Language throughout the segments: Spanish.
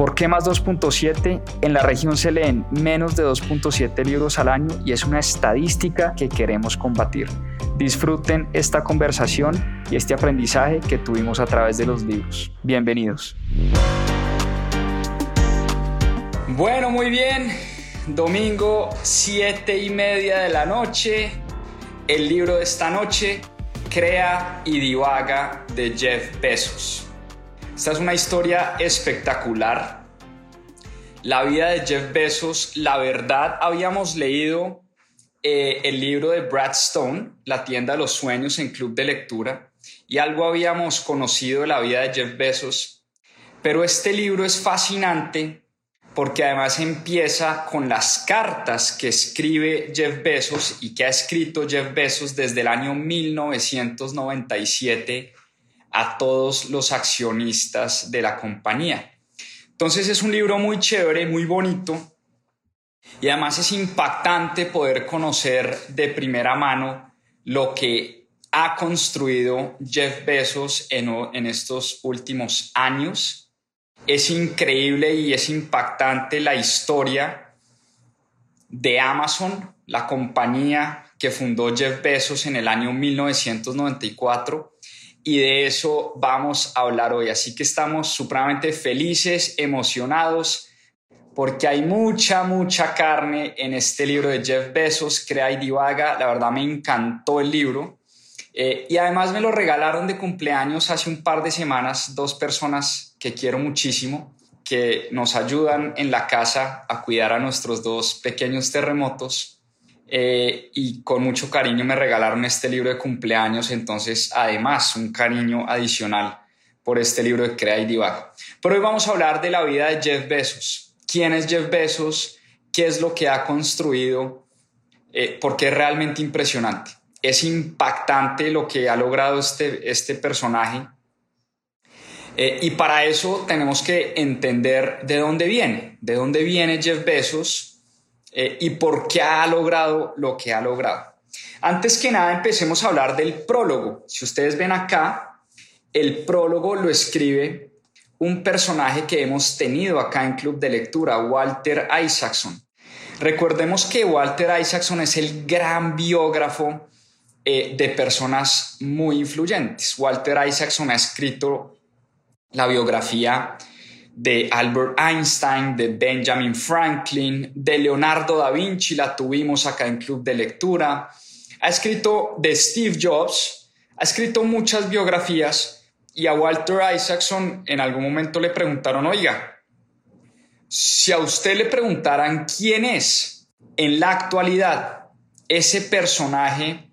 ¿Por qué más 2.7? En la región se leen menos de 2.7 libros al año y es una estadística que queremos combatir. Disfruten esta conversación y este aprendizaje que tuvimos a través de los libros. Bienvenidos. Bueno, muy bien. Domingo 7 y media de la noche. El libro de esta noche, Crea y Divaga de Jeff Bezos. Esta es una historia espectacular. La vida de Jeff Bezos, la verdad, habíamos leído eh, el libro de Brad Stone, La tienda de los sueños en Club de Lectura, y algo habíamos conocido de la vida de Jeff Bezos, pero este libro es fascinante porque además empieza con las cartas que escribe Jeff Bezos y que ha escrito Jeff Bezos desde el año 1997 a todos los accionistas de la compañía. Entonces es un libro muy chévere, muy bonito, y además es impactante poder conocer de primera mano lo que ha construido Jeff Bezos en, estos últimos años. Es increíble y es impactante la historia de Amazon, la compañía que fundó Jeff Bezos en el año 1994 y de eso vamos a hablar hoy. Así que estamos supremamente felices, emocionados porque hay mucha, mucha carne en este libro de Jeff Bezos, Crea y Divaga. La verdad me encantó el libro. Eh, y además me lo regalaron de cumpleaños hace un par de semanas dos personas que quiero muchísimo, que nos ayudan en la casa a cuidar a nuestros dos pequeños terremotos. Eh, y con mucho cariño me regalaron este libro de cumpleaños, entonces además un cariño adicional por este libro de Crea y. Pero hoy vamos a hablar de la vida de Jeff Bezos quién es Jeff Bezos, qué es lo que ha construido, eh, porque es realmente impresionante. Es impactante lo que ha logrado este, este personaje. Eh, y para eso tenemos que entender de dónde viene, de dónde viene Jeff Bezos eh, y por qué ha logrado lo que ha logrado. Antes que nada, empecemos a hablar del prólogo. Si ustedes ven acá, el prólogo lo escribe un personaje que hemos tenido acá en Club de Lectura, Walter Isaacson. Recordemos que Walter Isaacson es el gran biógrafo eh, de personas muy influyentes. Walter Isaacson ha escrito la biografía de Albert Einstein, de Benjamin Franklin, de Leonardo da Vinci, la tuvimos acá en Club de Lectura. Ha escrito de Steve Jobs, ha escrito muchas biografías y a Walter Isaacson en algún momento le preguntaron, oiga, si a usted le preguntaran quién es en la actualidad ese personaje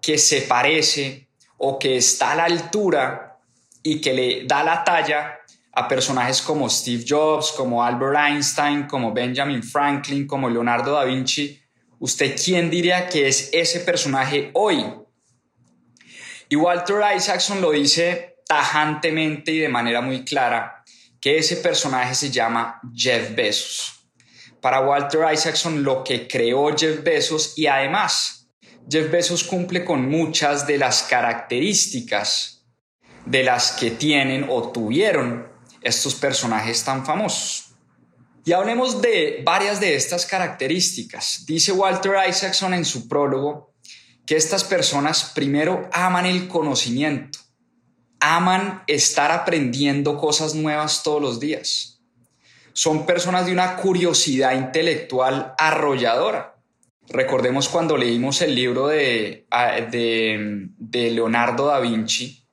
que se parece o que está a la altura y que le da la talla a personajes como Steve Jobs, como Albert Einstein, como Benjamin Franklin, como Leonardo da Vinci, ¿usted quién diría que es ese personaje hoy? Y Walter Isaacson lo dice tajantemente y de manera muy clara que ese personaje se llama Jeff Bezos. Para Walter Isaacson, lo que creó Jeff Bezos y además Jeff Bezos cumple con muchas de las características de las que tienen o tuvieron estos personajes tan famosos. Y hablemos de varias de estas características. Dice Walter Isaacson en su prólogo que estas personas primero aman el conocimiento aman estar aprendiendo cosas nuevas todos los días. Son personas de una curiosidad intelectual arrolladora. Recordemos cuando leímos el libro de, de, Leonardo da Vinci,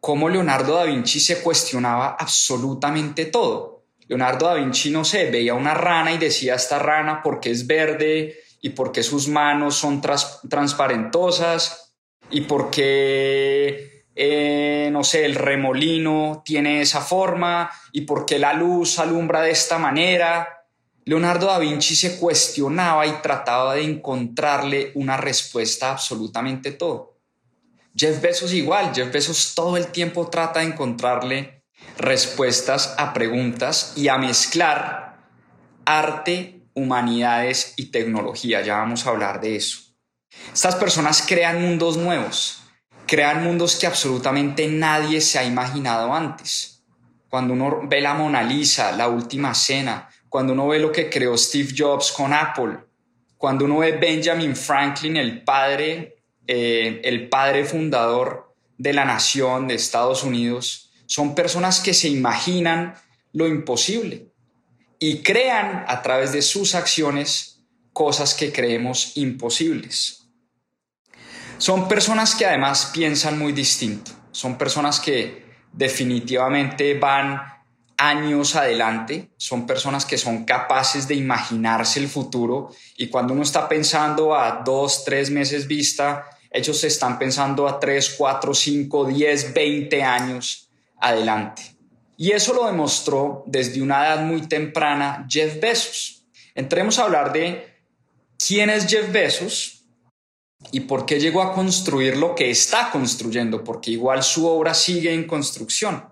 cómo Leonardo da Vinci se cuestionaba absolutamente todo. Leonardo da Vinci, no sé, veía una rana y decía esta rana porque es verde y porque sus manos son transparentosas y porque eh, no sé, el remolino tiene esa forma y por qué la luz alumbra de esta manera. Leonardo da Vinci se cuestionaba y trataba de encontrarle una respuesta a absolutamente todo. Jeff Bezos igual, Jeff Bezos todo el tiempo trata de encontrarle respuestas a preguntas y a mezclar arte, humanidades y tecnología. Ya vamos a hablar de eso. Estas personas crean mundos nuevos, crean mundos que absolutamente nadie se ha imaginado antes. Cuando uno ve la Mona Lisa, la última cena, cuando uno ve lo que creó Steve Jobs con Apple, cuando uno ve Benjamin Franklin, el padre, eh, el padre fundador de la nación de Estados Unidos, son personas que se imaginan lo imposible y crean a través de sus acciones cosas que creemos imposibles. Son personas que además piensan muy distinto, son personas que definitivamente van años adelante, son personas que son capaces de imaginarse el futuro y cuando uno está pensando a dos, tres meses vista, ellos están pensando a tres, cuatro, cinco, diez, veinte años adelante. Y eso lo demostró desde una edad muy temprana Jeff Bezos. Entremos a hablar de quién es Jeff Bezos y por qué llegó a construir lo que está construyendo, porque igual su obra sigue en construcción.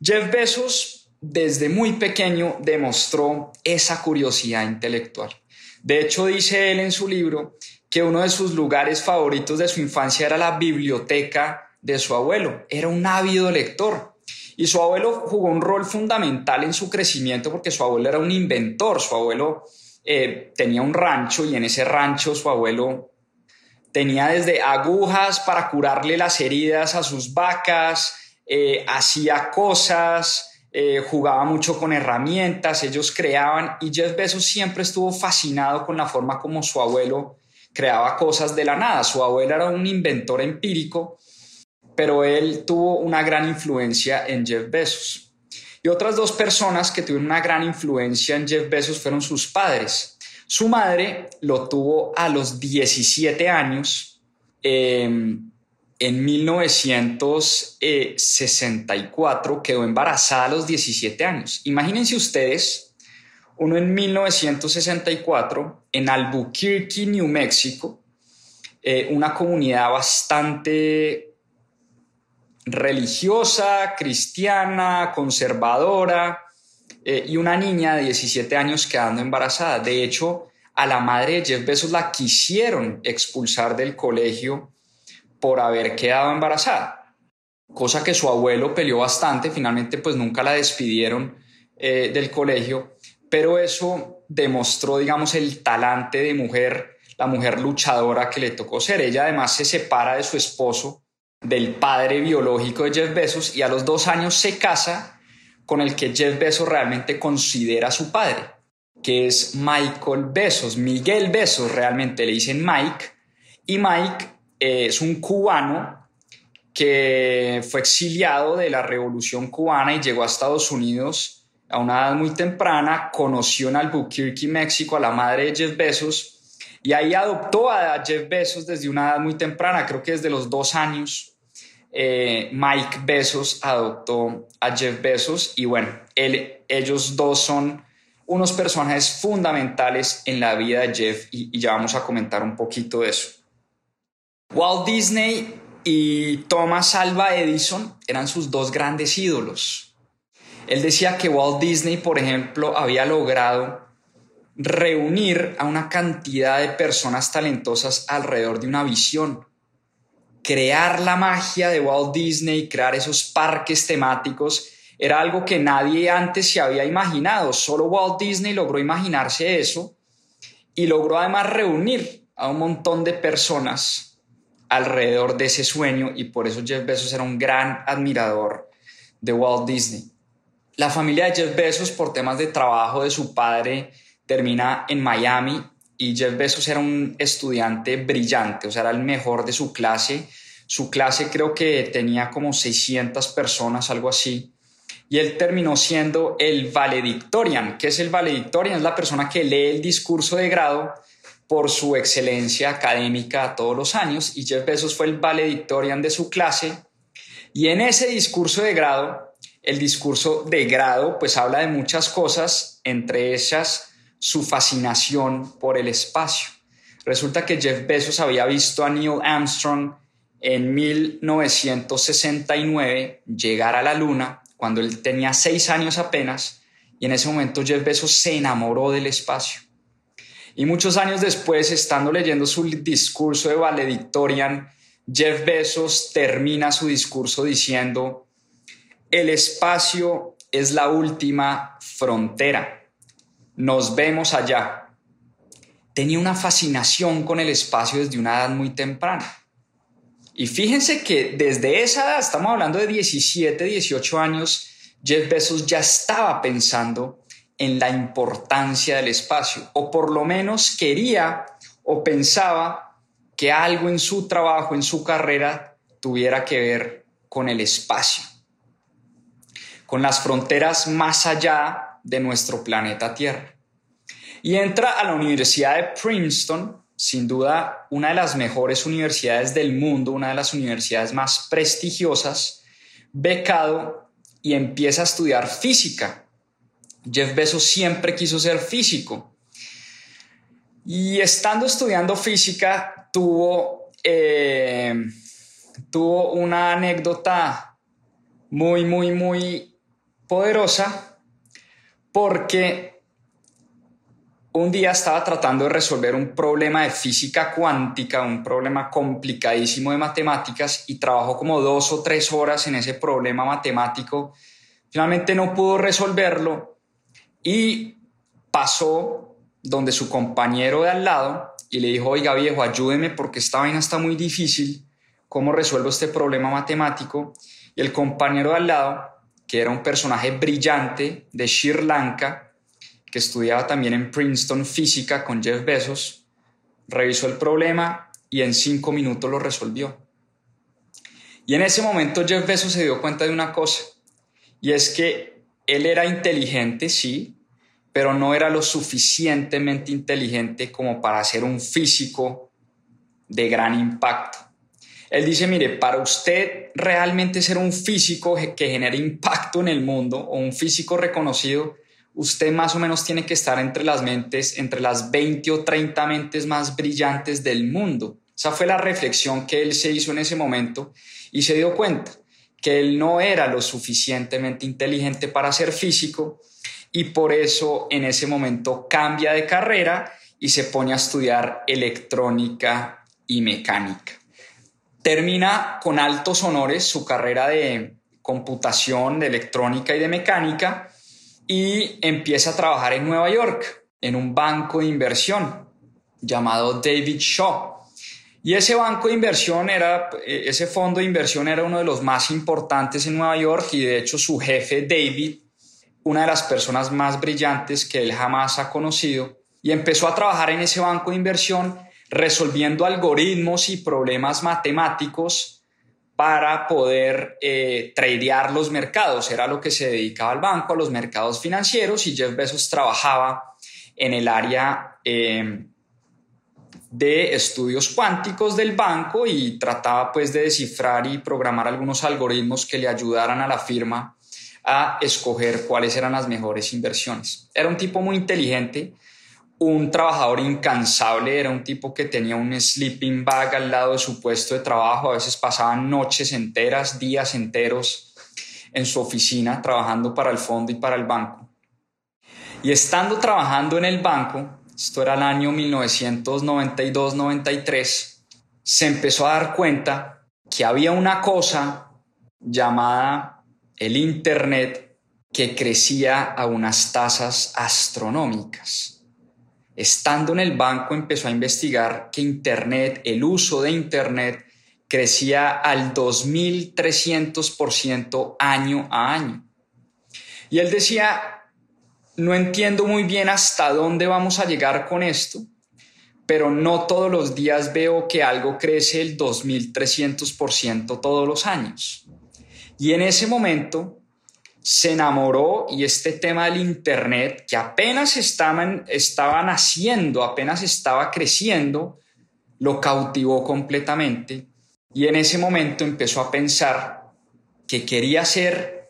Jeff Bezos desde muy pequeño demostró esa curiosidad intelectual. De hecho, dice él en su libro que uno de sus lugares favoritos de su infancia era la biblioteca de su abuelo. Era un ávido lector. Y su abuelo jugó un rol fundamental en su crecimiento porque su abuelo era un inventor. Su abuelo eh, tenía un rancho y en ese rancho su abuelo tenía desde agujas para curarle las heridas a sus vacas, eh, hacía cosas, eh, jugaba mucho con herramientas, ellos creaban y Jeff Bezos siempre estuvo fascinado con la forma como su abuelo creaba cosas de la nada. Su abuelo era un inventor empírico, pero él tuvo una gran influencia en Jeff Bezos. Y otras dos personas que tuvieron una gran influencia en Jeff Bezos fueron sus padres. Su madre lo tuvo a los 17 años. Eh, en 1964 quedó embarazada a los 17 años. Imagínense ustedes, uno en 1964 en Albuquerque, New Mexico, eh, una comunidad bastante religiosa, cristiana, conservadora, eh, y una niña de 17 años quedando embarazada. De hecho, a la madre de Jeff Bezos la quisieron expulsar del colegio por haber quedado embarazada, cosa que su abuelo peleó bastante, finalmente pues nunca la despidieron eh, del colegio, pero eso demostró, digamos, el talante de mujer, la mujer luchadora que le tocó ser. Ella además se separa de su esposo, del padre biológico de Jeff Bezos, y a los dos años se casa con el que Jeff Bezos realmente considera su padre, que es Michael Bezos, Miguel Bezos, realmente le dicen Mike, y Mike es un cubano que fue exiliado de la Revolución cubana y llegó a Estados Unidos a una edad muy temprana, conoció en Albuquerque, México, a la madre de Jeff Bezos y ahí adoptó a Jeff Bezos desde una edad muy temprana, creo que desde los dos años. Eh, Mike Bezos adoptó a Jeff Bezos y bueno, ellos dos son unos personajes fundamentales en la vida de Jeff y ya vamos a comentar un poquito de eso. Walt Disney y Thomas Alva Edison eran sus dos grandes ídolos. Él decía que Walt Disney, por ejemplo, había logrado reunir a una cantidad de personas talentosas alrededor de una visión. Crear la magia de Walt Disney, crear esos parques temáticos, era algo que nadie antes se había imaginado. Solo Walt Disney logró imaginarse eso y logró además reunir a un montón de personas alrededor de ese sueño y por eso Jeff Bezos era un gran admirador de Walt Disney. La familia de Jeff Bezos por temas de trabajo de su padre termina en Miami y Jeff Bezos era un estudiante brillante, o sea, era el mejor de su clase. Su clase creo que tenía como 600 personas, algo así. Y él terminó siendo el valedictorian. ¿Qué es el valedictorian? Es la persona que lee el discurso de grado por su excelencia académica todos los años y Jeff Bezos fue el valedictorian de su clase y en ese discurso de grado, el discurso de grado pues habla de muchas cosas, entre ellas su fascinación por el espacio. Resulta que Jeff Bezos había visto a Neil Armstrong en 1969 llegar a la Luna, cuando él tenía seis años apenas, y en ese momento Jeff Bezos se enamoró del espacio. Y muchos años después, estando leyendo su discurso de valedictorian, Jeff Bezos termina su discurso diciendo, el espacio es la última frontera. Nos vemos allá. Tenía una fascinación con el espacio desde una edad muy temprana. Y fíjense que desde esa edad, estamos hablando de 17, 18 años, Jeff Bezos ya estaba pensando en la importancia del espacio, o por lo menos quería o pensaba que algo en su trabajo, en su carrera, tuviera que ver con el espacio, con las fronteras más allá de nuestro planeta Tierra. Y entra a la Universidad de Princeton sin duda una de las mejores universidades del mundo, una de las universidades más prestigiosas, becado y empieza a estudiar física. Jeff Bezos siempre quiso ser físico. Y estando estudiando física, tuvo, eh, tuvo una anécdota muy, muy, muy poderosa porque un día estaba tratando de resolver un problema de física cuántica, un problema complicadísimo de matemáticas y trabajó como dos o tres horas en ese problema matemático. Finalmente no pudo resolverlo y pasó donde su compañero de al lado y le dijo, oiga viejo, ayúdeme porque esta vaina está muy difícil, ¿cómo resuelvo este problema matemático? Y el compañero de al lado, que era un personaje brillante de Sri Lanka, que estudiaba también en Princeton física con Jeff Bezos, revisó el problema y en cinco minutos lo resolvió. Y en ese momento Jeff Bezos se dio cuenta de una cosa, y es que él era inteligente, sí, pero no era lo suficientemente inteligente como para ser un físico de gran impacto. Él dice, mire, para usted realmente ser un físico que genere impacto en el mundo o un físico reconocido, usted más o menos tiene que estar entre las mentes, entre las 20 o 30 mentes más brillantes del mundo. Esa fue la reflexión que él se hizo en ese momento y se dio cuenta que él no era lo suficientemente inteligente para ser físico y por eso en ese momento cambia de carrera y se pone a estudiar electrónica y mecánica. Termina con altos honores su carrera de computación, de electrónica y de mecánica y empieza a trabajar en Nueva York, en un banco de inversión llamado David Shaw. Y ese banco de inversión era, eh, ese fondo de inversión era uno de los más importantes en Nueva York y de hecho su jefe David, una de las personas más brillantes que él jamás ha conocido, y empezó a trabajar en ese banco de inversión resolviendo algoritmos y problemas matemáticos para poder eh, tradear los mercados. Era lo que se dedicaba al banco, a los mercados financieros, y Jeff Bezos trabajaba en el área eh, de estudios cuánticos del banco y trataba pues de descifrar y programar algunos algoritmos que le ayudaran a la firma a escoger cuáles eran las mejores inversiones. Era un tipo muy inteligente, un trabajador incansable, era un tipo que tenía un sleeping bag al lado de su puesto de trabajo, a veces pasaban noches enteras, días enteros en su oficina trabajando para el fondo y para el banco. Y estando trabajando en el banco, esto era el año 1992-93, se empezó a dar cuenta que había una cosa llamada el Internet que crecía a unas tasas astronómicas estando en el banco empezó a investigar que Internet, el uso de Internet, crecía al 2.300% año a año. Y él decía, no entiendo muy bien hasta dónde vamos a llegar con esto, pero no todos los días veo que algo crece el 2.300% todos los años. Y en ese momento se enamoró y este tema del Internet, que apenas estaba naciendo, apenas estaba creciendo, lo cautivó completamente y en ese momento empezó a pensar que quería ser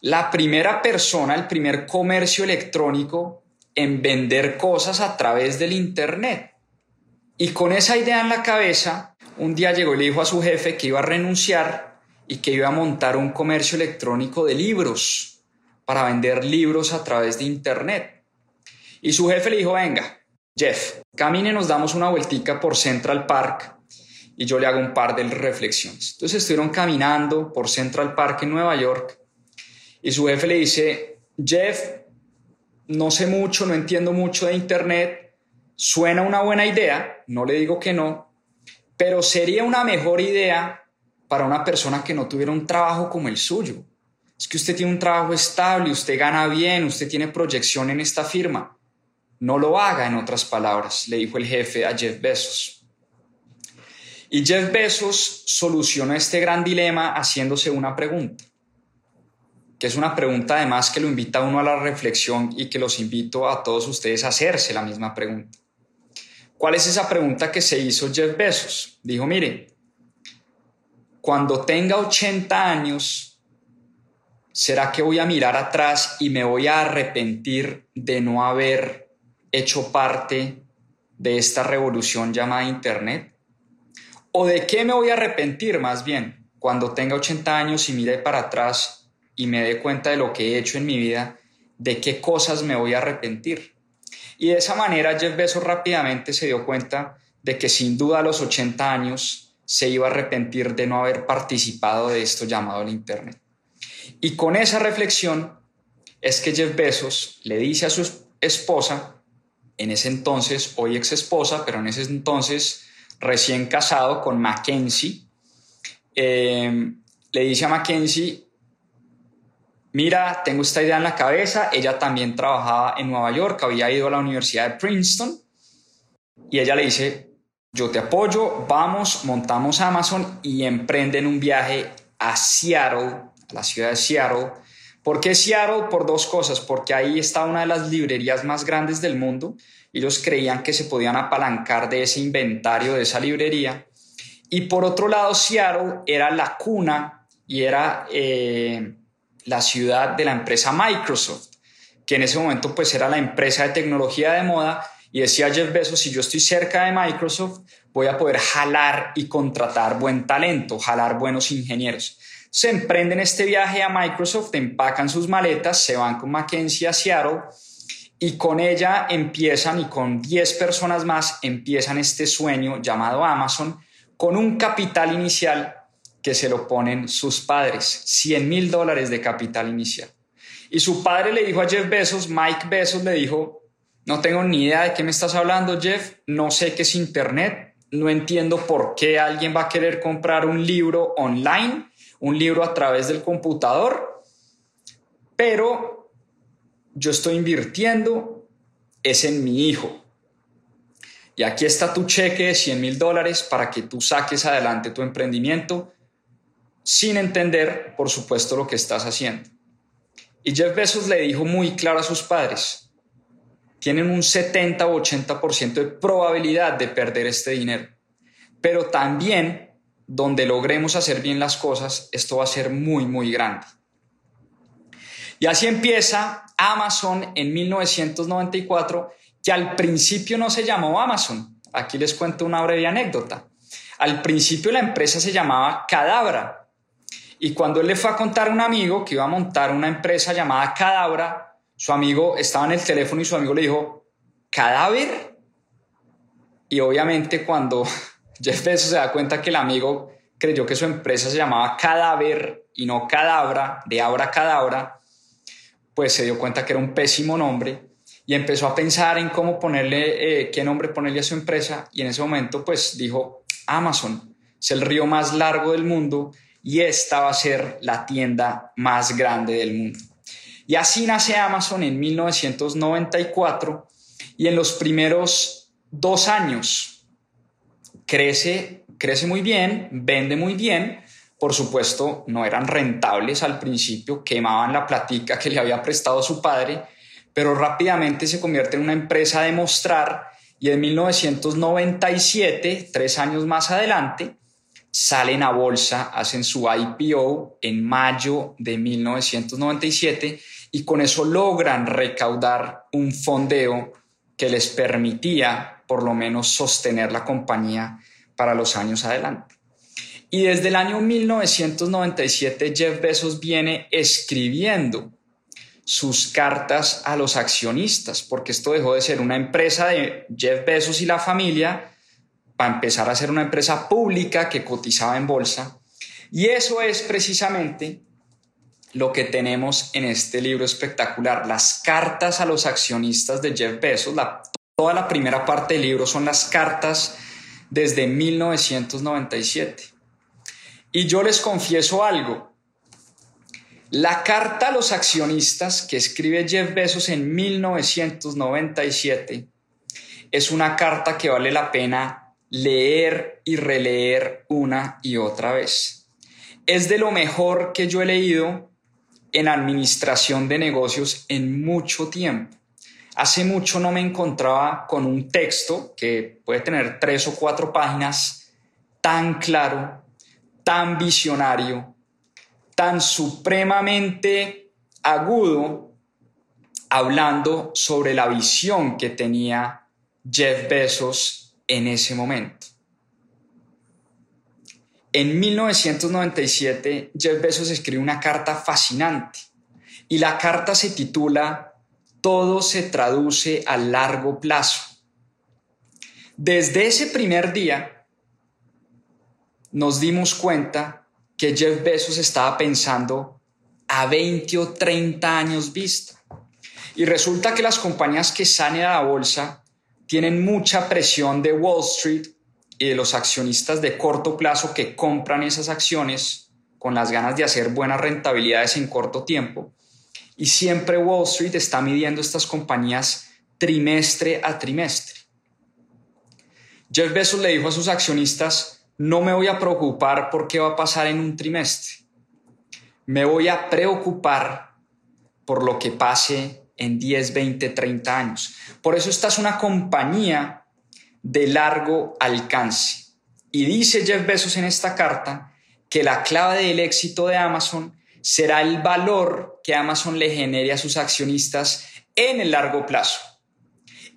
la primera persona, el primer comercio electrónico en vender cosas a través del Internet. Y con esa idea en la cabeza, un día llegó y le dijo a su jefe que iba a renunciar y que iba a montar un comercio electrónico de libros para vender libros a través de Internet. Y su jefe le dijo, venga, Jeff, camine, nos damos una vueltica por Central Park y yo le hago un par de reflexiones. Entonces estuvieron caminando por Central Park en Nueva York y su jefe le dice, Jeff, no sé mucho, no entiendo mucho de Internet, suena una buena idea, no le digo que no, pero sería una mejor idea para una persona que no tuviera un trabajo como el suyo. Es que usted tiene un trabajo estable, usted gana bien, usted tiene proyección en esta firma. No lo haga, en otras palabras, le dijo el jefe a Jeff Bezos. Y Jeff Bezos solucionó este gran dilema haciéndose una pregunta, que es una pregunta además que lo invita a uno a la reflexión y que los invito a todos ustedes a hacerse la misma pregunta. ¿Cuál es esa pregunta que se hizo Jeff Bezos? Dijo, mire, cuando tenga 80 años, ¿será que voy a mirar atrás y me voy a arrepentir de no haber hecho parte de esta revolución llamada Internet? ¿O de qué me voy a arrepentir más bien cuando tenga 80 años y mire para atrás y me dé cuenta de lo que he hecho en mi vida? ¿De qué cosas me voy a arrepentir? Y de esa manera Jeff Bezos rápidamente se dio cuenta de que sin duda a los 80 años se iba a arrepentir de no haber participado de esto llamado el Internet. Y con esa reflexión es que Jeff Bezos le dice a su esposa, en ese entonces, hoy ex esposa, pero en ese entonces recién casado con Mackenzie, eh, le dice a Mackenzie, mira, tengo esta idea en la cabeza, ella también trabajaba en Nueva York, había ido a la Universidad de Princeton, y ella le dice, yo te apoyo, vamos, montamos Amazon y emprenden un viaje a Seattle, a la ciudad de Seattle. ¿Por qué Seattle? Por dos cosas, porque ahí está una de las librerías más grandes del mundo, ellos creían que se podían apalancar de ese inventario, de esa librería. Y por otro lado, Seattle era la cuna y era eh, la ciudad de la empresa Microsoft, que en ese momento pues era la empresa de tecnología de moda. Y decía Jeff Bezos, si yo estoy cerca de Microsoft, voy a poder jalar y contratar buen talento, jalar buenos ingenieros. Se emprenden este viaje a Microsoft, empacan sus maletas, se van con Mackenzie a Seattle y con ella empiezan y con 10 personas más empiezan este sueño llamado Amazon con un capital inicial que se lo ponen sus padres, 100 mil dólares de capital inicial. Y su padre le dijo a Jeff Bezos, Mike Bezos le dijo, no tengo ni idea de qué me estás hablando, Jeff, no sé qué es Internet, no entiendo por qué alguien va a querer comprar un libro online, un libro a través del computador, pero yo estoy invirtiendo es en mi hijo. Y aquí está tu cheque de 100 mil dólares para que tú saques adelante tu emprendimiento sin entender, por supuesto, lo que estás haciendo. Y Jeff Bezos le dijo muy claro a sus padres, tienen un 70 o 80% de probabilidad de perder este dinero, pero también donde logremos hacer bien las cosas, esto va a ser muy, muy grande. Y así empieza Amazon en 1994, que al principio no se llamó Amazon. Aquí les cuento una breve anécdota. Al principio la empresa se llamaba Cadabra. Y cuando él le fue a contar a un amigo que iba a montar una empresa llamada Cadabra, su amigo estaba en el teléfono y su amigo le dijo, ¿cadáver? Y obviamente cuando Jeff Bezos se da cuenta que el amigo creyó que su empresa se llamaba Cadáver y no Cadabra, de Abra Cadabra, pues se dio cuenta que era un pésimo nombre y empezó a pensar en cómo ponerle, eh, qué nombre ponerle a su empresa y en ese momento pues dijo, Amazon es el río más largo del mundo y esta va a ser la tienda más grande del mundo. Y así nace Amazon en 1994 y en los primeros dos años crece, crece muy bien, vende muy bien, por supuesto, no eran rentables al principio, quemaban la platica que le había prestado su padre, pero rápidamente se convierte en una empresa de mostrar y en 1997, tres años más adelante, salen a bolsa, hacen su IPO en mayo de 1997 y con eso logran recaudar un fondeo que les permitía por lo menos sostener la compañía para los años adelante. Y desde el año 1997 Jeff Bezos viene escribiendo sus cartas a los accionistas, porque esto dejó de ser una empresa de Jeff Bezos y la familia para empezar a ser una empresa pública que cotizaba en bolsa. Y eso es precisamente lo que tenemos en este libro espectacular, las cartas a los accionistas de Jeff Bezos. toda la primera parte del libro son las cartas desde 1997. Y yo les confieso algo. La carta a los accionistas que escribe Jeff Bezos en 1997 es una carta que vale la pena leer y releer una y otra vez. Es de lo mejor que yo he leído en administración de negocios en mucho tiempo. Hace mucho no me encontraba con un texto que puede tener tres o cuatro páginas tan claro, tan visionario, tan supremamente agudo, hablando sobre la visión que tenía Jeff Bezos en ese momento. En 1997, Jeff Bezos escribe una carta fascinante y la carta se titula Todo se traduce a largo plazo. Desde ese primer día nos dimos cuenta que Jeff Bezos estaba pensando a 20 o 30 años vista. Y resulta que las compañías que salen a la bolsa tienen mucha presión de Wall Street y de los accionistas de corto plazo que compran esas acciones con las ganas de hacer buenas rentabilidades en corto tiempo. Y siempre Wall Street está midiendo estas compañías trimestre a trimestre. Jeff Bezos le dijo a sus accionistas, no me voy a preocupar por qué va a pasar en un trimestre. Me voy a preocupar por lo que pase en 10, 20, 30 años. Por eso esta es una compañía de largo alcance. Y dice Jeff Bezos en esta carta que la clave del éxito de Amazon será el valor que Amazon le genere a sus accionistas en el largo plazo.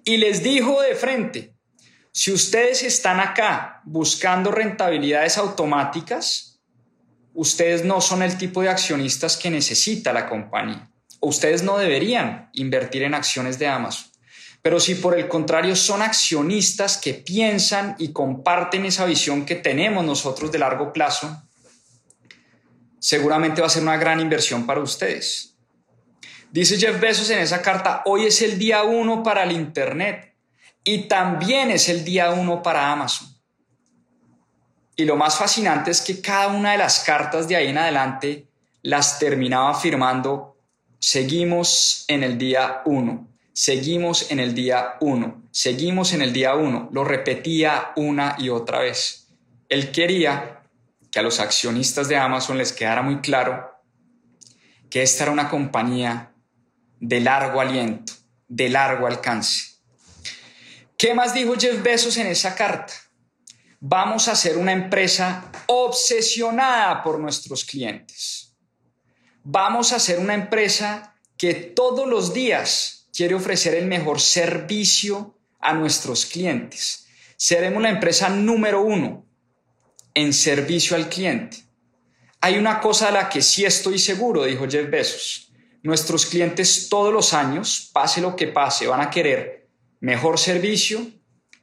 Y les dijo de frente, si ustedes están acá buscando rentabilidades automáticas, ustedes no son el tipo de accionistas que necesita la compañía. Ustedes no deberían invertir en acciones de Amazon. Pero si por el contrario son accionistas que piensan y comparten esa visión que tenemos nosotros de largo plazo, seguramente va a ser una gran inversión para ustedes. Dice Jeff Bezos en esa carta, hoy es el día uno para el Internet y también es el día uno para Amazon. Y lo más fascinante es que cada una de las cartas de ahí en adelante las terminaba firmando, seguimos en el día uno seguimos en el día uno, seguimos en el día uno, lo repetía una y otra vez. Él quería que a los accionistas de Amazon les quedara muy claro que esta era una compañía de largo aliento, de largo alcance. ¿Qué más dijo Jeff Bezos en esa carta? Vamos a ser una empresa obsesionada por nuestros clientes. Vamos a ser una empresa que todos los días quiere ofrecer el mejor servicio a nuestros clientes. Seremos la empresa número uno en servicio al cliente. Hay una cosa de la que sí estoy seguro, dijo Jeff Bezos. Nuestros clientes todos los años, pase lo que pase, van a querer mejor servicio,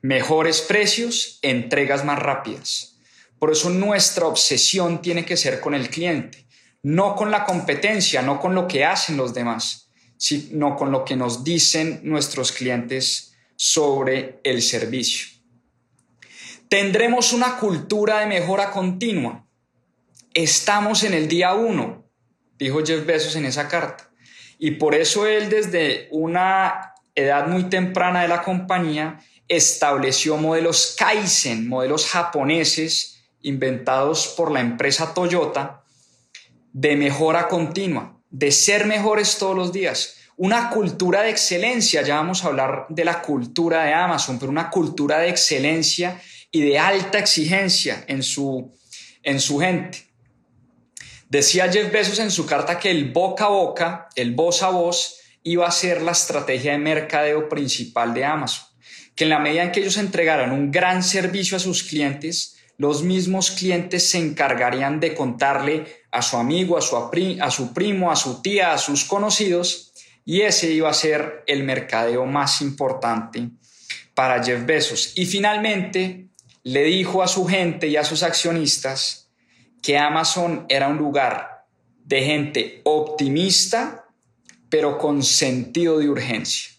mejores precios, entregas más rápidas. Por eso nuestra obsesión tiene que ser con el cliente, no con la competencia, no con lo que hacen los demás sino con lo que nos dicen nuestros clientes sobre el servicio. Tendremos una cultura de mejora continua. Estamos en el día uno, dijo Jeff Bezos en esa carta. Y por eso él desde una edad muy temprana de la compañía estableció modelos Kaizen, modelos japoneses inventados por la empresa Toyota de mejora continua de ser mejores todos los días, una cultura de excelencia, ya vamos a hablar de la cultura de Amazon, pero una cultura de excelencia y de alta exigencia en su, en su gente. Decía Jeff Bezos en su carta que el boca a boca, el voz a voz, iba a ser la estrategia de mercadeo principal de Amazon, que en la medida en que ellos entregaran un gran servicio a sus clientes, los mismos clientes se encargarían de contarle a su amigo, a su, a su primo, a su tía, a sus conocidos, y ese iba a ser el mercadeo más importante para Jeff Bezos. Y finalmente le dijo a su gente y a sus accionistas que Amazon era un lugar de gente optimista, pero con sentido de urgencia.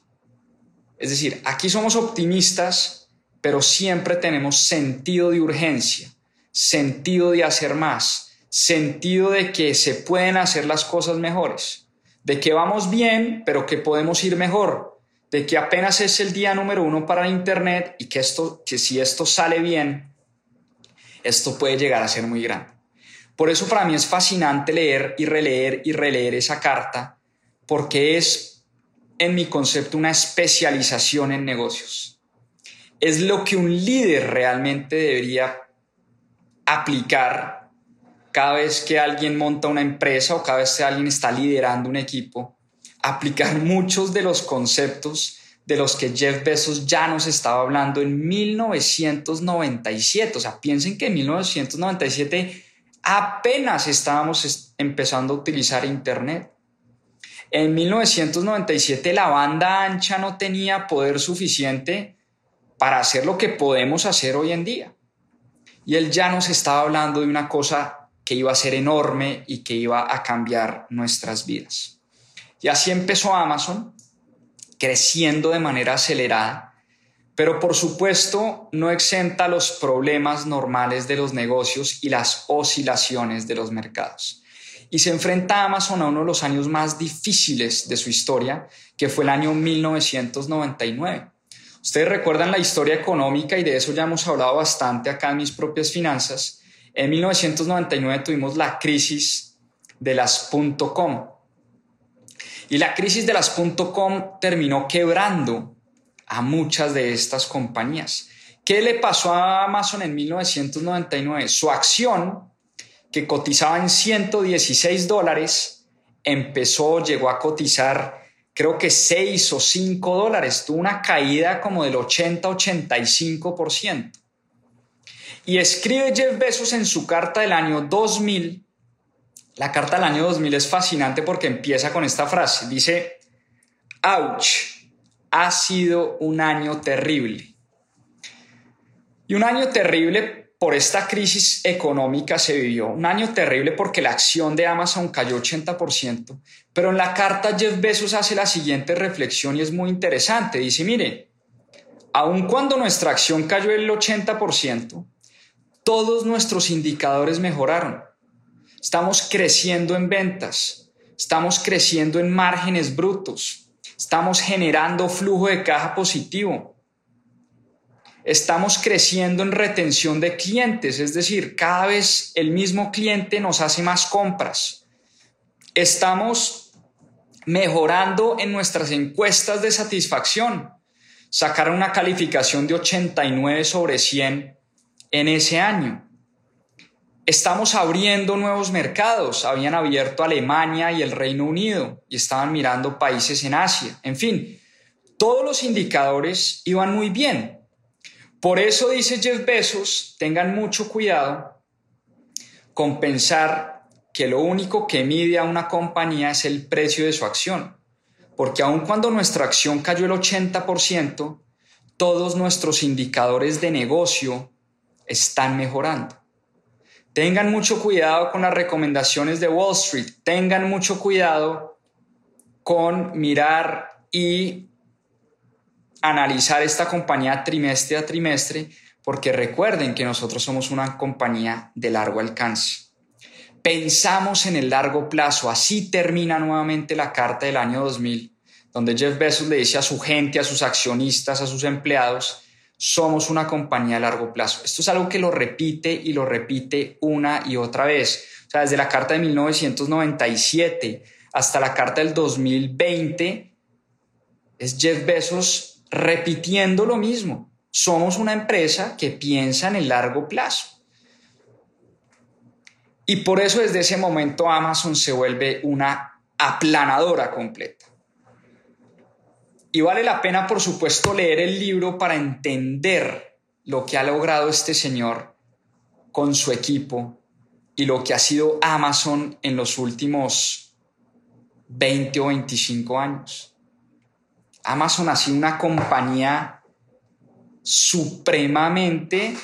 Es decir, aquí somos optimistas, pero siempre tenemos sentido de urgencia, sentido de hacer más, sentido de que se pueden hacer las cosas mejores, de que vamos bien, pero que podemos ir mejor, de que apenas es el día número uno para Internet y que, esto, que si esto sale bien, esto puede llegar a ser muy grande. Por eso para mí es fascinante leer y releer y releer esa carta, porque es, en mi concepto, una especialización en negocios. Es lo que un líder realmente debería aplicar cada vez que alguien monta una empresa o cada vez que alguien está liderando un equipo, aplicar muchos de los conceptos de los que Jeff Bezos ya nos estaba hablando en 1997. O sea, piensen que en 1997 apenas estábamos empezando a utilizar Internet. En 1997 la banda ancha no tenía poder suficiente para hacer lo que podemos hacer hoy en día. Y él ya nos estaba hablando de una cosa que iba a ser enorme y que iba a cambiar nuestras vidas. Y así empezó Amazon, creciendo de manera acelerada, pero por supuesto no exenta los problemas normales de los negocios y las oscilaciones de los mercados. Y se enfrenta Amazon a uno de los años más difíciles de su historia, que fue el año 1999. Ustedes recuerdan la historia económica y de eso ya hemos hablado bastante acá en mis propias finanzas. En 1999 tuvimos la crisis de las .com. Y la crisis de las .com terminó quebrando a muchas de estas compañías. ¿Qué le pasó a Amazon en 1999? Su acción, que cotizaba en 116 dólares, empezó, llegó a cotizar creo que 6 o 5 dólares. Tuvo una caída como del 80-85%. Y escribe Jeff Bezos en su carta del año 2000. La carta del año 2000 es fascinante porque empieza con esta frase. Dice, ouch, ha sido un año terrible. Y un año terrible por esta crisis económica se vivió. Un año terrible porque la acción de Amazon cayó 80%. Pero en la carta Jeff Bezos hace la siguiente reflexión y es muy interesante. Dice, mire, aun cuando nuestra acción cayó el 80%, todos nuestros indicadores mejoraron. Estamos creciendo en ventas, estamos creciendo en márgenes brutos, estamos generando flujo de caja positivo, estamos creciendo en retención de clientes, es decir, cada vez el mismo cliente nos hace más compras. Estamos mejorando en nuestras encuestas de satisfacción. Sacar una calificación de 89 sobre 100 en ese año. Estamos abriendo nuevos mercados. Habían abierto Alemania y el Reino Unido y estaban mirando países en Asia. En fin, todos los indicadores iban muy bien. Por eso dice Jeff Bezos, tengan mucho cuidado con pensar que lo único que mide a una compañía es el precio de su acción. Porque aun cuando nuestra acción cayó el 80%, todos nuestros indicadores de negocio están mejorando. Tengan mucho cuidado con las recomendaciones de Wall Street, tengan mucho cuidado con mirar y analizar esta compañía trimestre a trimestre, porque recuerden que nosotros somos una compañía de largo alcance. Pensamos en el largo plazo, así termina nuevamente la carta del año 2000, donde Jeff Bezos le dice a su gente, a sus accionistas, a sus empleados, somos una compañía a largo plazo. Esto es algo que lo repite y lo repite una y otra vez. O sea, desde la carta de 1997 hasta la carta del 2020, es Jeff Bezos repitiendo lo mismo. Somos una empresa que piensa en el largo plazo. Y por eso desde ese momento Amazon se vuelve una aplanadora completa. Y vale la pena, por supuesto, leer el libro para entender lo que ha logrado este señor con su equipo y lo que ha sido Amazon en los últimos 20 o 25 años. Amazon ha sido una compañía supremamente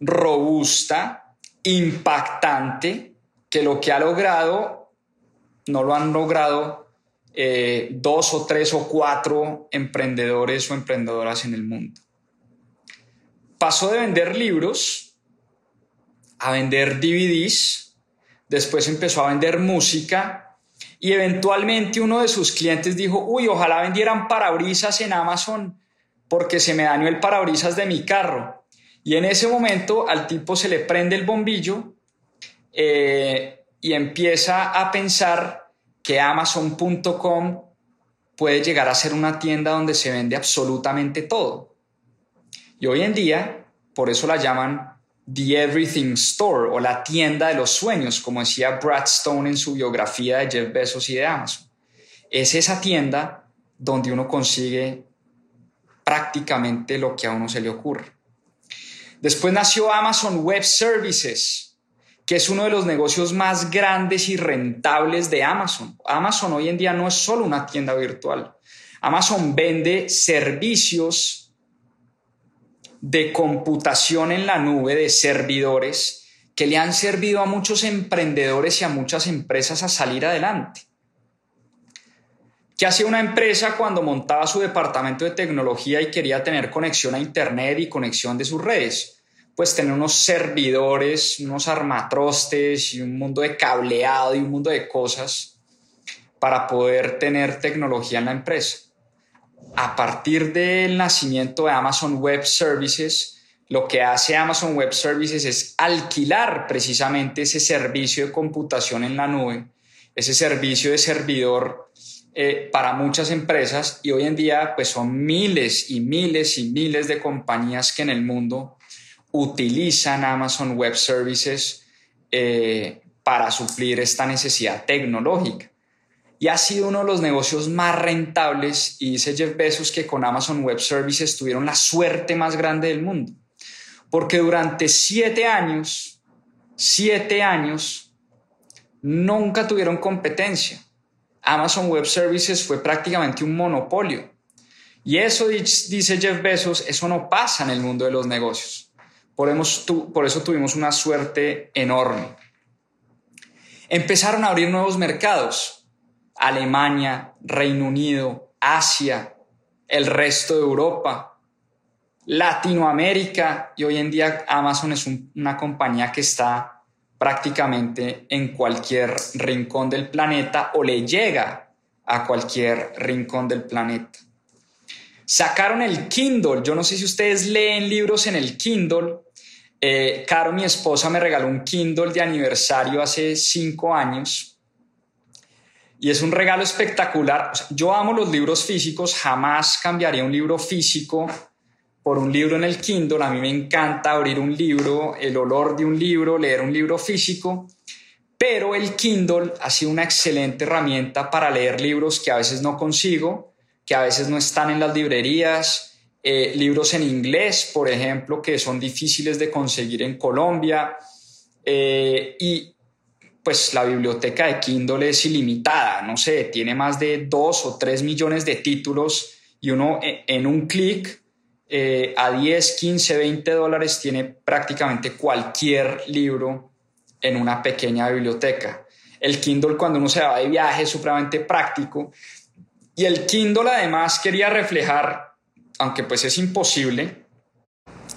robusta, impactante, que lo que ha logrado no lo han logrado eh, dos o tres o cuatro emprendedores o emprendedoras en el mundo. Pasó de vender libros a vender DVDs, después empezó a vender música y eventualmente uno de sus clientes dijo, uy, ojalá vendieran parabrisas en Amazon porque se me dañó el parabrisas de mi carro. Y en ese momento al tipo se le prende el bombillo eh, y empieza a pensar que amazon.com puede llegar a ser una tienda donde se vende absolutamente todo. Y hoy en día, por eso la llaman The Everything Store o la tienda de los sueños, como decía Brad Stone en su biografía de Jeff Bezos y de Amazon. Es esa tienda donde uno consigue prácticamente lo que a uno se le ocurre. Después nació Amazon Web Services, que es uno de los negocios más grandes y rentables de Amazon. Amazon hoy en día no es solo una tienda virtual. Amazon vende servicios de computación en la nube, de servidores, que le han servido a muchos emprendedores y a muchas empresas a salir adelante. ¿Qué hacía una empresa cuando montaba su departamento de tecnología y quería tener conexión a Internet y conexión de sus redes? pues tener unos servidores, unos armatrostes y un mundo de cableado y un mundo de cosas para poder tener tecnología en la empresa. A partir del nacimiento de Amazon Web Services, lo que hace Amazon Web Services es alquilar precisamente ese servicio de computación en la nube, ese servicio de servidor eh, para muchas empresas y hoy en día pues son miles y miles y miles de compañías que en el mundo utilizan Amazon Web Services eh, para suplir esta necesidad tecnológica. Y ha sido uno de los negocios más rentables y dice Jeff Bezos que con Amazon Web Services tuvieron la suerte más grande del mundo. Porque durante siete años, siete años, nunca tuvieron competencia. Amazon Web Services fue prácticamente un monopolio. Y eso, dice Jeff Bezos, eso no pasa en el mundo de los negocios. Por, eso tuvimos una suerte enorme. Empezaron a abrir nuevos mercados. Alemania, Reino Unido, Asia, el resto de Europa, Latinoamérica y hoy en día Amazon es una compañía que está prácticamente en cualquier rincón del planeta o le llega a cualquier rincón del planeta. Sacaron el Kindle. Yo no sé si ustedes leen libros en el Kindle. Eh, Caro, mi esposa, me regaló un Kindle de aniversario hace cinco años. Y es un regalo espectacular. yo amo los libros físicos. Jamás cambiaría un libro físico por un libro en el Kindle. A mí me encanta abrir un libro, el olor de un libro, leer un libro físico. Pero el Kindle ha sido una excelente herramienta para leer libros que a veces no consigo que a veces no están en las librerías, eh, libros en inglés, por ejemplo, que son difíciles de conseguir en Colombia, eh, y pues la biblioteca de Kindle es ilimitada, no sé, tiene más de dos o tres millones de títulos y uno eh, en un clic a 10, 15, 20 dólares tiene prácticamente cualquier libro en una pequeña biblioteca. El Kindle cuando uno se va de viaje es supremamente práctico y el Kindle además quería reflejar, aunque pues es imposible,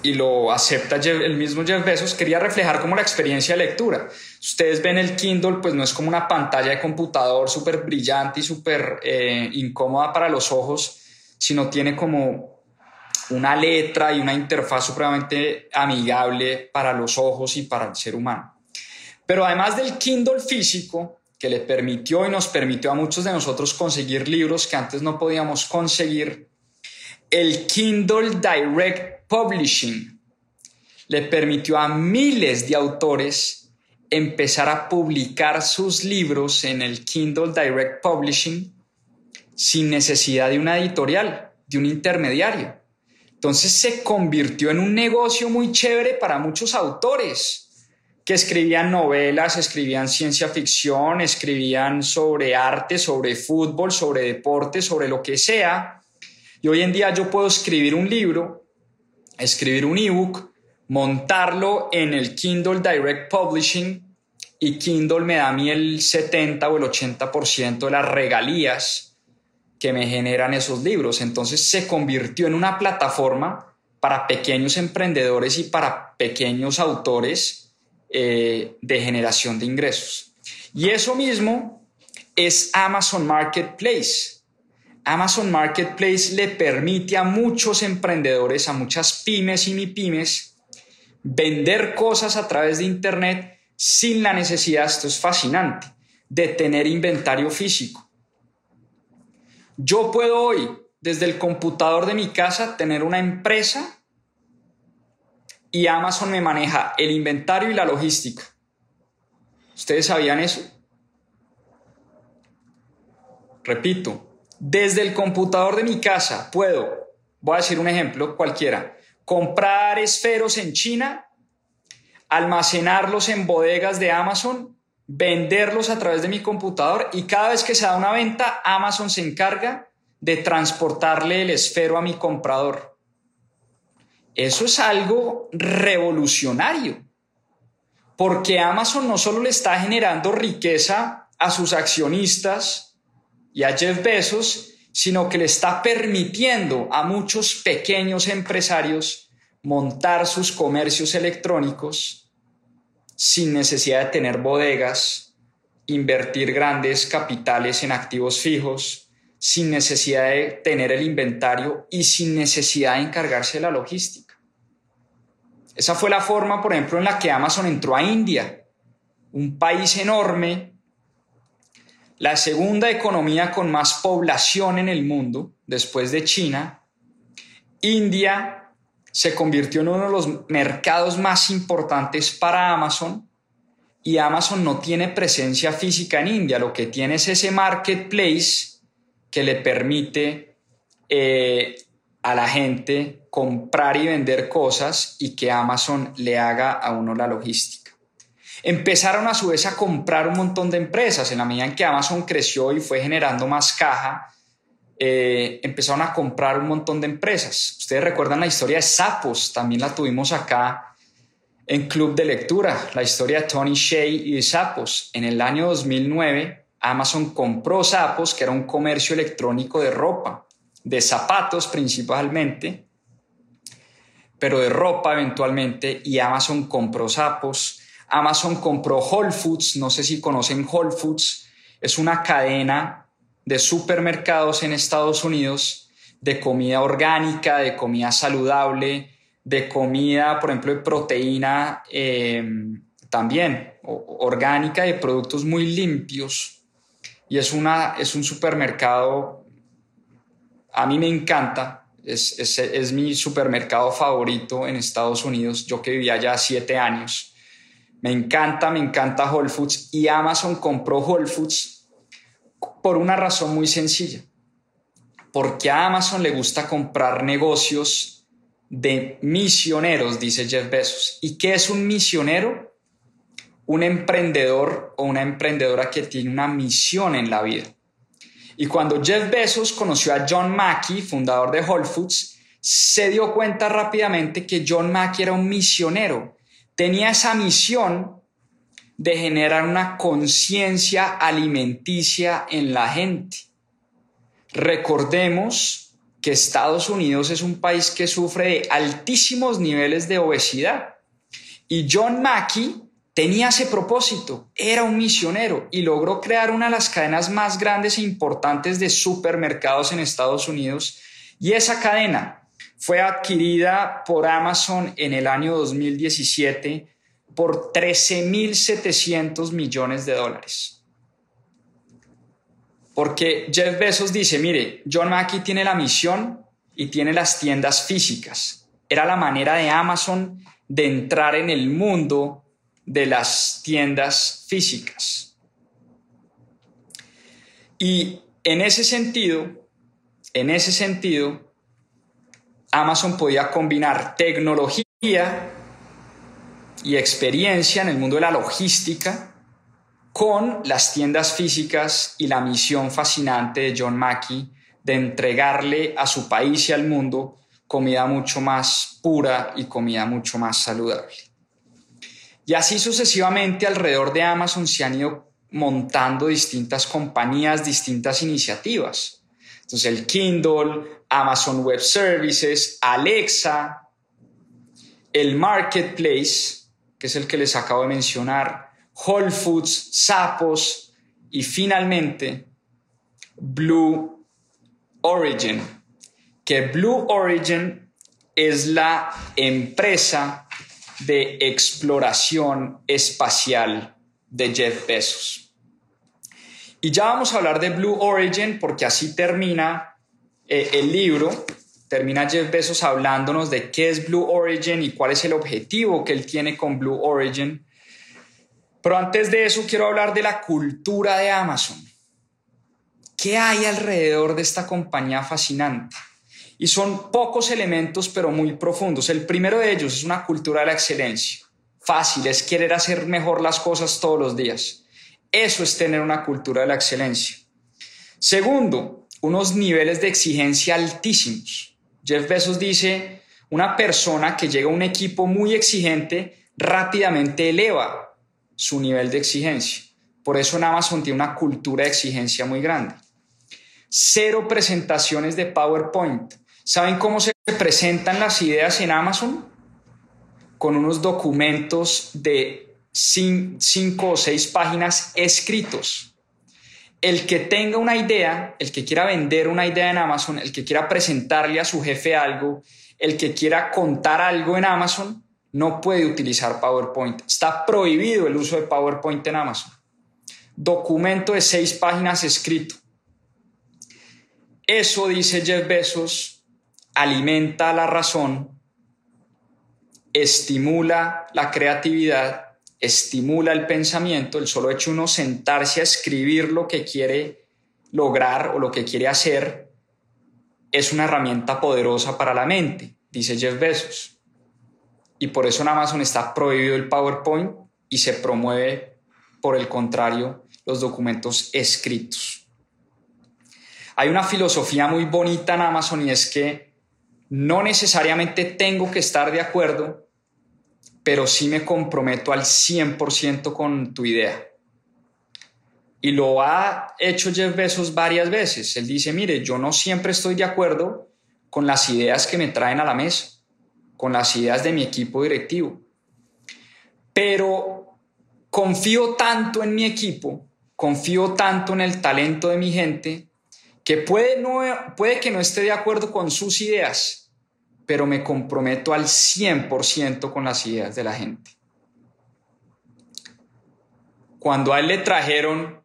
y lo acepta el mismo Jeff Bezos, quería reflejar como la experiencia de lectura. Ustedes ven el Kindle, pues no es como una pantalla de computador súper brillante y súper eh, incómoda para los ojos, sino tiene como una letra y una interfaz supremamente amigable para los ojos y para el ser humano. Pero además del Kindle físico, que le permitió y nos permitió a muchos de nosotros conseguir libros que antes no podíamos conseguir, el Kindle Direct Publishing le permitió a miles de autores empezar a publicar sus libros en el Kindle Direct Publishing sin necesidad de una editorial, de un intermediario. Entonces se convirtió en un negocio muy chévere para muchos autores que escribían novelas, escribían ciencia ficción, escribían sobre arte, sobre fútbol, sobre deporte, sobre lo que sea. Y hoy en día yo puedo escribir un libro, escribir un ebook, montarlo en el Kindle Direct Publishing y Kindle me da a mí el 70 o el 80% de las regalías que me generan esos libros. Entonces se convirtió en una plataforma para pequeños emprendedores y para pequeños autores eh, de generación de ingresos. Y eso mismo es Amazon Marketplace. Amazon Marketplace le permite a muchos emprendedores, a muchas pymes y mi pymes, vender cosas a través de Internet sin la necesidad, esto es fascinante, de tener inventario físico. Yo puedo hoy, desde el computador de mi casa, tener una empresa y Amazon me maneja el inventario y la logística. ¿Ustedes sabían eso? Repito, desde el computador de mi casa puedo, voy a decir un ejemplo cualquiera, comprar esferos en China, almacenarlos en bodegas de Amazon, venderlos a través de mi computador y cada vez que se da una venta, Amazon se encarga de transportarle el esfero a mi comprador. Eso es algo revolucionario, porque Amazon no solo le está generando riqueza a sus accionistas y a Jeff Bezos, sino que le está permitiendo a muchos pequeños empresarios montar sus comercios electrónicos sin necesidad de tener bodegas, invertir grandes capitales en activos fijos, sin necesidad de tener el inventario y sin necesidad de encargarse de la logística. Esa fue la forma, por ejemplo, en la que Amazon entró a India, un país enorme, la segunda economía con más población en el mundo, después de China. India se convirtió en uno de los mercados más importantes para Amazon y Amazon no tiene presencia física en India, lo que tiene es ese marketplace que le permite eh, a la gente comprar y vender cosas y que Amazon le haga a uno la logística. Empezaron a su vez a comprar un montón de empresas. En la medida en que Amazon creció y fue generando más caja, eh, empezaron a comprar un montón de empresas. Ustedes recuerdan la historia de Sapos, también la tuvimos acá en Club de Lectura, la historia de Tony Shea y de Sapos. En el año 2009, Amazon compró Sapos, que era un comercio electrónico de ropa de zapatos principalmente, pero de ropa eventualmente, y Amazon compró sapos. Amazon compró Whole Foods, no sé si conocen Whole Foods, es una cadena de supermercados en Estados Unidos de comida orgánica, de comida saludable, de comida, por ejemplo, de proteína em, también orgánica, de productos muy limpios. Y es, una, es un supermercado a mí me encanta, es, es, mi supermercado favorito en Estados Unidos, yo que vivía ya siete años. Me encanta, me encanta Whole Foods y Amazon compró Whole Foods por una razón muy sencilla. Porque a Amazon le gusta comprar negocios de misioneros, dice Jeff Bezos. ¿Y qué es un misionero? Un emprendedor o una emprendedora que tiene una misión en la vida. Y cuando Jeff Bezos conoció a John Mackey, fundador de Whole Foods, se dio cuenta rápidamente que John Mackey era un misionero. Tenía esa misión de generar una conciencia alimenticia en la gente. Recordemos que Estados Unidos es un país que sufre de altísimos niveles de obesidad. Y John Mackey tenía ese propósito, era un misionero y logró crear una de las cadenas más grandes e importantes de supermercados en Estados Unidos. Y esa cadena fue adquirida por Amazon en el año 2017 por 13.700 millones de dólares. Porque Jeff Bezos dice, mire, John Mackey tiene la misión y tiene las tiendas físicas. Era la manera de Amazon de entrar en el mundo de las tiendas físicas. Y en ese sentido, en ese sentido, Amazon podía combinar tecnología y experiencia en el mundo de la logística con las tiendas físicas y la misión fascinante de John Mackey de entregarle a su país y al mundo comida mucho más pura y comida mucho más saludable. Y así sucesivamente alrededor de Amazon se han ido montando distintas compañías, distintas iniciativas. Entonces el Kindle, Amazon Web Services, Alexa, el Marketplace, que es el que les acabo de mencionar, Whole Foods, Sapos y finalmente Blue Origin, que Blue Origin es la empresa de exploración espacial de Jeff Bezos. Y ya vamos a hablar de Blue Origin porque así termina eh, el libro. Termina Jeff Bezos hablándonos de qué es Blue Origin y cuál es el objetivo que él tiene con Blue Origin. Pero antes de eso quiero hablar de la cultura de Amazon. ¿Qué hay alrededor de esta compañía fascinante? Y son pocos elementos, pero muy profundos. El primero de ellos es una cultura de la excelencia. Fácil, es querer hacer mejor las cosas todos los días. Eso es tener una cultura de la excelencia. Segundo, unos niveles de exigencia altísimos. Jeff Bezos dice, una persona que llega a un equipo muy exigente rápidamente eleva su nivel de exigencia. Por eso en Amazon tiene una cultura de exigencia muy grande. Cero presentaciones de PowerPoint. ¿Saben cómo se presentan las ideas en Amazon? Con unos documentos de cinco o seis páginas escritos. El que tenga una idea, el que quiera vender una idea en Amazon, el que quiera presentarle a su jefe algo, el que quiera contar algo en Amazon, no puede utilizar PowerPoint. Está prohibido el uso de PowerPoint en Amazon. Documento de seis páginas escrito. Eso, dice Jeff Bezos, alimenta la razón, estimula la creatividad, estimula el pensamiento, el solo hecho uno sentarse a escribir lo que quiere lograr o lo que quiere hacer es una herramienta poderosa para la mente, dice Jeff Bezos. Y por eso en Amazon está prohibido el PowerPoint y se promueve, por el contrario, los documentos escritos. Hay una filosofía muy bonita en Amazon y es que no necesariamente tengo que estar de acuerdo, pero sí me comprometo al 100% con tu idea. Y lo ha hecho Jeff Bezos varias veces. Él dice, mire, yo no siempre estoy de acuerdo con las ideas que me traen a la mesa, con las ideas de mi equipo directivo. Pero confío tanto en mi equipo, confío tanto en el talento de mi gente, que puede, puede que no esté de acuerdo con sus ideas, pero me comprometo al 100% con las ideas de la gente. Cuando a él le trajeron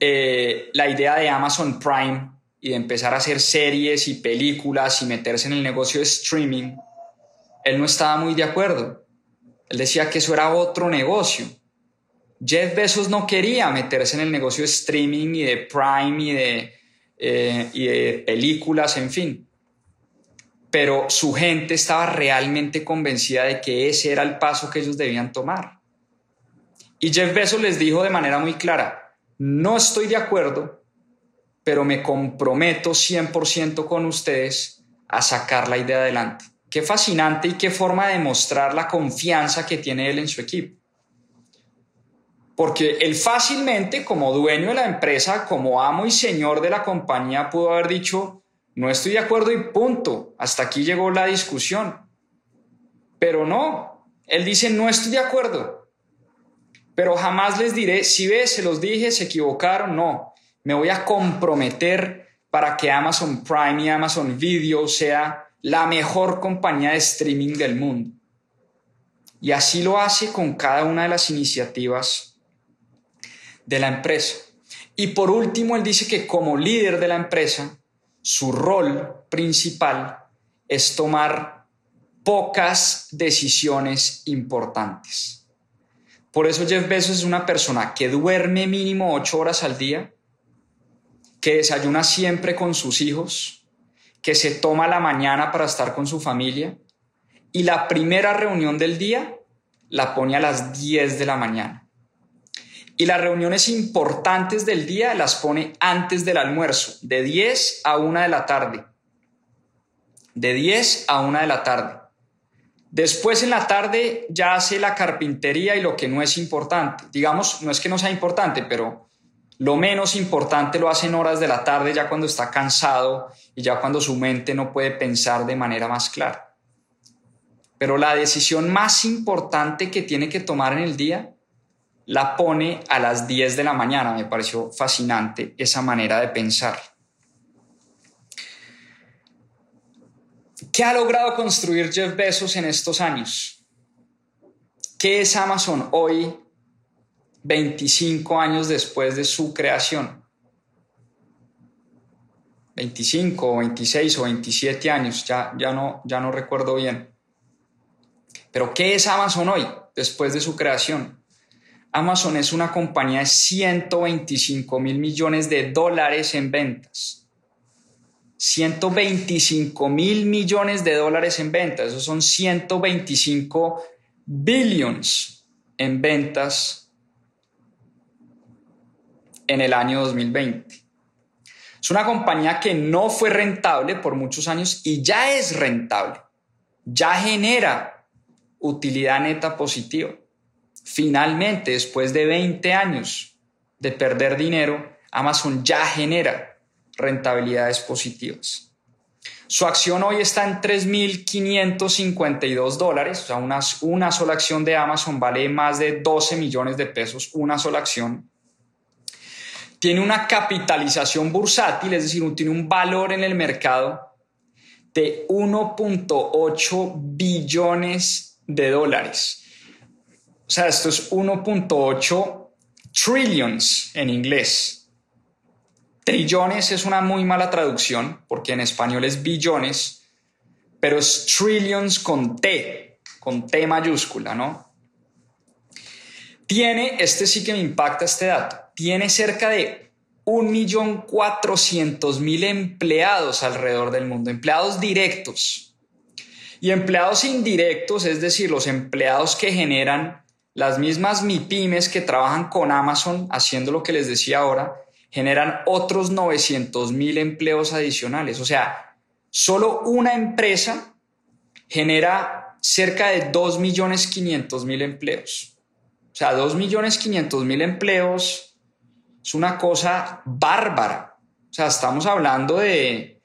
eh, la idea de Amazon Prime y de empezar a hacer series y películas y meterse en el negocio de streaming, él no estaba muy de acuerdo. Él decía que eso era otro negocio. Jeff Bezos no quería meterse en el negocio de streaming y de Prime y de eh, y de películas, en fin. Pero su gente estaba realmente convencida de que ese era el paso que ellos debían tomar. Y Jeff Bezos les dijo de manera muy clara, no estoy de acuerdo, pero me comprometo 100% con ustedes a sacar la idea adelante. Qué fascinante y qué forma de mostrar la confianza que tiene él en su equipo. Porque él fácilmente, como dueño de la empresa, como amo y señor de la compañía, pudo haber dicho, no estoy de acuerdo y punto, hasta aquí llegó la discusión. Pero no, él dice, no estoy de acuerdo. Pero jamás les diré, si ves, se los dije, se equivocaron, no. Me voy a comprometer para que Amazon Prime y Amazon Video sea la mejor compañía de streaming del mundo. Y así lo hace con cada una de las iniciativas de la empresa. Y por último, él dice que como líder de la empresa, su rol principal es tomar pocas decisiones importantes. Por eso Jeff Bezos es una persona que duerme mínimo ocho horas al día, que desayuna siempre con sus hijos, que se toma la mañana para estar con su familia y la primera reunión del día la pone a las 10 de la mañana. Y las reuniones importantes del día las pone antes del almuerzo, de 10 a 1 de la tarde. De 10 a 1 de la tarde. Después en la tarde ya hace la carpintería y lo que no es importante. Digamos, no es que no sea importante, pero lo menos importante lo hace en horas de la tarde, ya cuando está cansado y ya cuando su mente no puede pensar de manera más clara. Pero la decisión más importante que tiene que tomar en el día la pone a las 10 de la mañana. Me pareció fascinante esa manera de pensar. ¿Qué ha logrado construir Jeff Bezos en estos años? ¿Qué es Amazon hoy 25 años después de su creación. 25 o 26 o 27 años, ya, ya, no, ya no recuerdo bien. Pero ¿qué es Amazon hoy, después de su creación? Amazon es una compañía de 125 mil millones de dólares en ventas. 125 mil millones de dólares en ventas. Esos son 125 billions en ventas en el año 2020. Es una compañía que no fue rentable por muchos años y ya es rentable. Ya genera utilidad neta positiva. Finalmente, después de 20 años de perder dinero, Amazon ya genera rentabilidades positivas. Su acción hoy está en 3.552 dólares, o sea, una, una sola acción de Amazon vale más de 12 millones de pesos, una sola acción tiene una capitalización bursátil, es decir, tiene un valor en el mercado de 1.8 billones de dólares. O sea, esto es 1.8 trillions en inglés. Trillones es una muy mala traducción porque en español es billones, pero es trillions con T, con T mayúscula, ¿no? Tiene, este sí que me impacta este dato, tiene cerca de 1.400.000 empleados alrededor del mundo, empleados directos. Y empleados indirectos, es decir, los empleados que generan las mismas MIPIMES que trabajan con Amazon, haciendo lo que les decía ahora, generan otros 900.000 empleos adicionales. O sea, solo una empresa genera cerca de 2.500.000 empleos. O sea, 2.500.000 empleos es una cosa bárbara. O sea, estamos hablando de,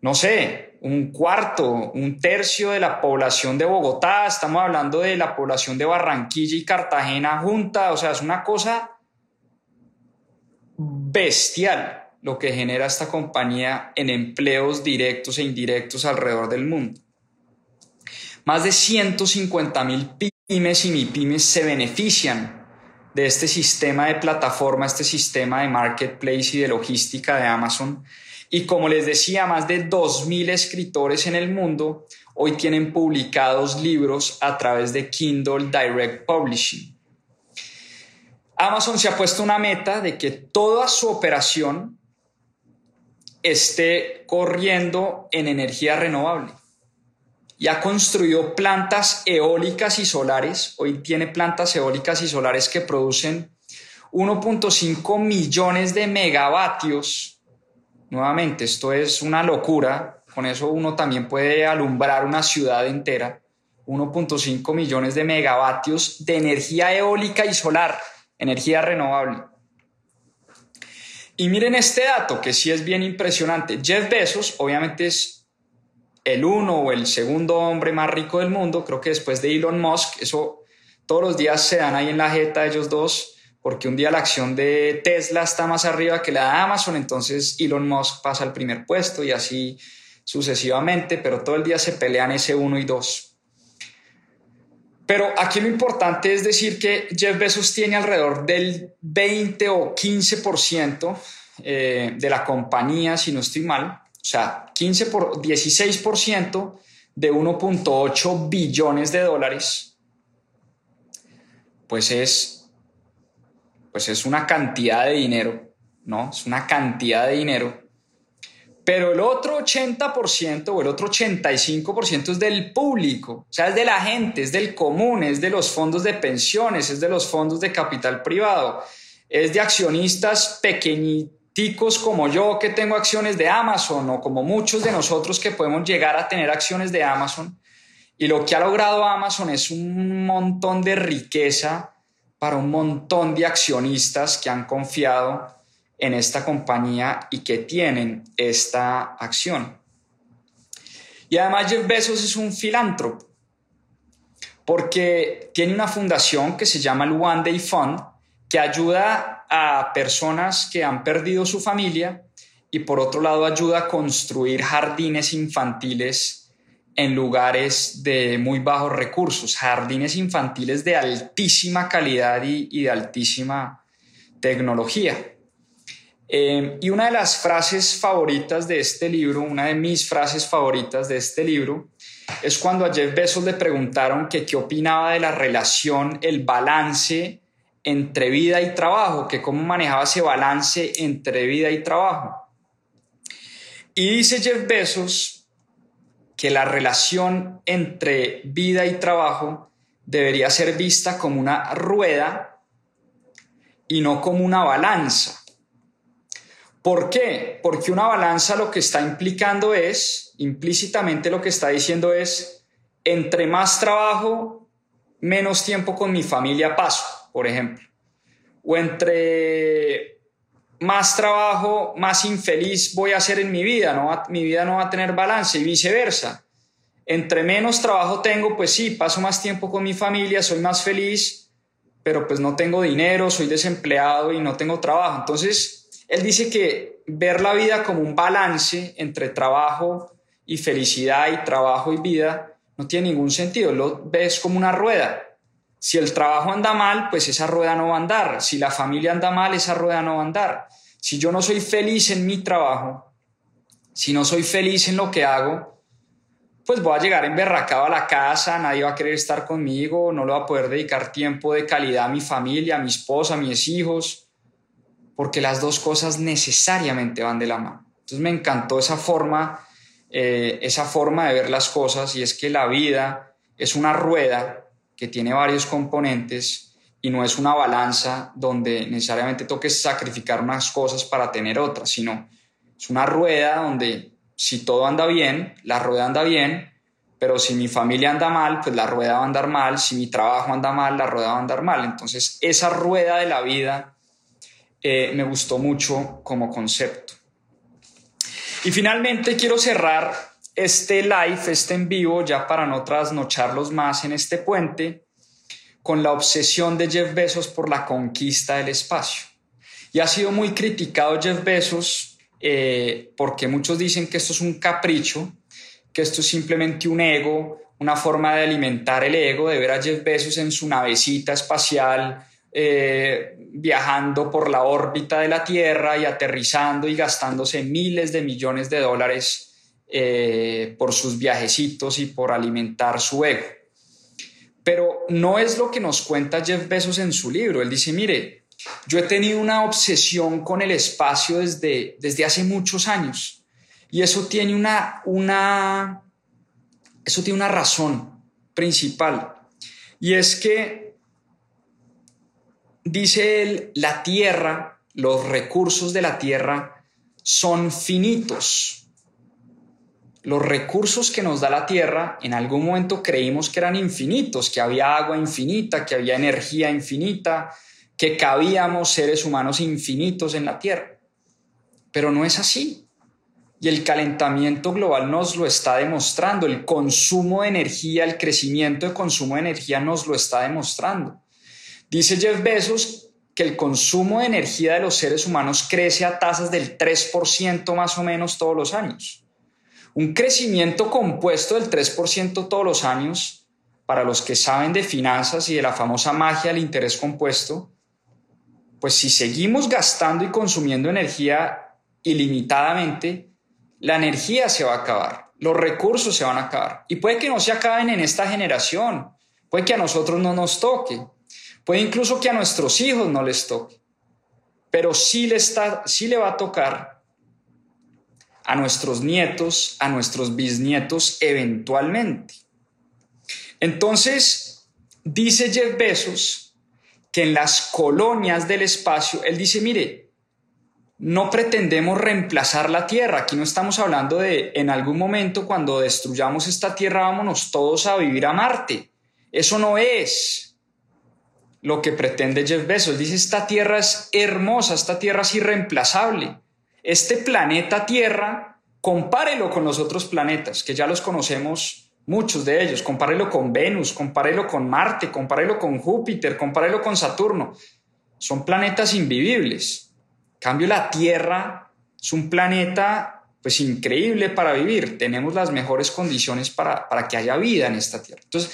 no sé, un cuarto, un tercio de la población de Bogotá, estamos hablando de la población de Barranquilla y Cartagena junta, o sea, es una cosa bestial lo que genera esta compañía en empleos directos e indirectos alrededor del mundo. Más de 150 mil pymes y MIPYMES se benefician de este sistema de plataforma, este sistema de marketplace y de logística de Amazon. Y como les decía, más de 2.000 escritores en el mundo hoy tienen publicados libros a través de Kindle Direct Publishing. Amazon se ha puesto una meta de que toda su operación esté corriendo en energía renovable y ha construido plantas eólicas y solares. Hoy tiene plantas eólicas y solares que producen 1.5 millones de megavatios. Nuevamente, esto es una locura. Con eso uno también puede alumbrar una ciudad entera. 1.5 millones de megavatios de energía eólica y solar, energía renovable. Y miren este dato que sí es bien impresionante. Jeff Bezos obviamente es el uno o el segundo hombre más rico del mundo, creo que después de Elon Musk, eso todos los días se dan ahí en la jeta ellos dos, porque un día la acción de Tesla está más arriba que la de Amazon, entonces Elon Musk pasa al primer puesto y así sucesivamente, pero todo el día se pelean ese uno y dos. Pero aquí lo importante es decir que Jeff Bezos tiene alrededor del 20 o 15% eh, de la compañía, si no estoy mal, o sea, 15 por, 16% de 1.8 billones de dólares, pues es, pues es una cantidad de dinero ¿no? Es una cantidad de dinero. Pero el otro 80% o el otro 85% es del público, o sea, es de la gente, es del común, es de los fondos de pensiones, es de los fondos de capital privado, es de accionistas pequeñiticos como yo que tengo acciones de Amazon o como muchos de nosotros que podemos llegar a tener acciones de Amazon. Y lo que ha logrado Amazon es un montón de riqueza para un montón de accionistas que han confiado en esta compañía y que tienen esta acción. Y además Jeff Bezos es un filántropo porque tiene una fundación que se llama el One Day Fund que ayuda a personas que han perdido su familia y por otro lado ayuda a construir jardines infantiles en lugares de muy bajos recursos, jardines infantiles de altísima calidad y, de altísima tecnología. Eh, y una de las frases favoritas de este libro, una de mis frases favoritas de este libro, es cuando a Jeff Bezos le preguntaron que qué opinaba de la relación, el balance entre vida y trabajo, que cómo manejaba ese balance entre vida y trabajo. Y dice Jeff Bezos que la relación entre vida y trabajo debería ser vista como una rueda y no como una balanza. ¿Por qué? Porque una balanza lo que está implicando es, implícitamente lo que está diciendo es, entre más trabajo, menos tiempo con mi familia paso, por ejemplo. O entre más trabajo, más infeliz voy a ser en mi vida, ¿no? mi vida no va a tener balance y viceversa. Entre menos trabajo tengo, pues sí, paso más tiempo con mi familia, soy más feliz, pero pues no tengo dinero, soy desempleado y no tengo trabajo. Entonces, él dice que ver la vida como un balance entre trabajo y felicidad y trabajo y vida no tiene ningún sentido, lo ves como una rueda. Si el trabajo anda mal, pues esa rueda no va a andar. Si la familia anda mal, esa rueda no va a andar. Si yo no soy feliz en mi trabajo, si no soy feliz en lo que hago, pues voy a llegar emberracado a la casa, nadie va a querer estar conmigo, no le voy a poder dedicar tiempo de calidad a mi familia, a mi esposa, a mis hijos porque las dos cosas necesariamente van de la mano. Entonces me encantó esa forma, eh, esa forma de ver las cosas y es que la vida es una rueda que tiene varios componentes y no es una balanza donde necesariamente toques sacrificar unas cosas para tener otras, sino es una rueda donde si todo anda bien, la rueda anda bien, pero si mi familia anda mal, pues la rueda va a andar mal, si mi trabajo anda mal, la rueda va a andar mal. Entonces esa rueda de la vida eh, me gustó mucho como concepto. Y finalmente quiero cerrar este live, este en vivo, ya para no trasnocharlos más en este puente, con la obsesión de Jeff Bezos por la conquista del espacio. Y ha sido muy criticado Jeff Bezos eh, porque muchos dicen que esto es un capricho, que esto es simplemente un ego, una forma de alimentar el ego, de ver a Jeff Bezos en su navecita espacial, eh, viajando por la órbita de la Tierra y aterrizando y gastándose miles de millones de dólares eh, por sus viajecitos y por alimentar su ego. Pero no es lo que nos cuenta Jeff Bezos en su libro. Él dice, mire, yo he tenido una obsesión con el espacio desde, desde hace muchos años y eso tiene una, una, eso tiene una razón principal y es que dice él, la tierra, los recursos de la tierra son finitos. Los recursos que nos da la tierra, en algún momento creímos que eran infinitos, que había agua infinita, que había energía infinita, que cabíamos seres humanos infinitos en la tierra. Pero no es así. Y el calentamiento global nos lo está demostrando, el consumo de energía, el crecimiento de consumo de energía nos lo está demostrando. Dice Jeff Bezos que el consumo de energía de los seres humanos crece a tasas del 3% más o menos todos los años. Un crecimiento compuesto del 3% todos los años, para los que saben de finanzas y de la famosa magia del interés compuesto, pues si seguimos gastando y consumiendo energía ilimitadamente, la energía se va a acabar, los recursos se van a acabar. Y puede que no se acaben en esta generación, puede que a nosotros no nos toque, Puede incluso que a nuestros hijos no les toque. pero sí le, está, sí le va a tocar a nuestros nietos, a nuestros bisnietos eventualmente. Entonces, dice Jeff Bezos que en las colonias del espacio, él dice, mire, no pretendemos reemplazar la Tierra. Aquí no estamos hablando de en algún momento cuando destruyamos esta Tierra vámonos todos a vivir a Marte. Eso no es lo que pretende Jeff Bezos. Dice, esta Tierra es hermosa, esta Tierra es irreemplazable. Este planeta Tierra, compárelo con los otros planetas, que ya los conocemos muchos de ellos. Compárelo con Venus, compárelo con Marte, compárelo con Júpiter, compárelo con Saturno. Son planetas invivibles cambio, la Tierra es un planeta pues increíble para vivir. Tenemos las mejores condiciones para, para que haya vida en esta Tierra. Entonces,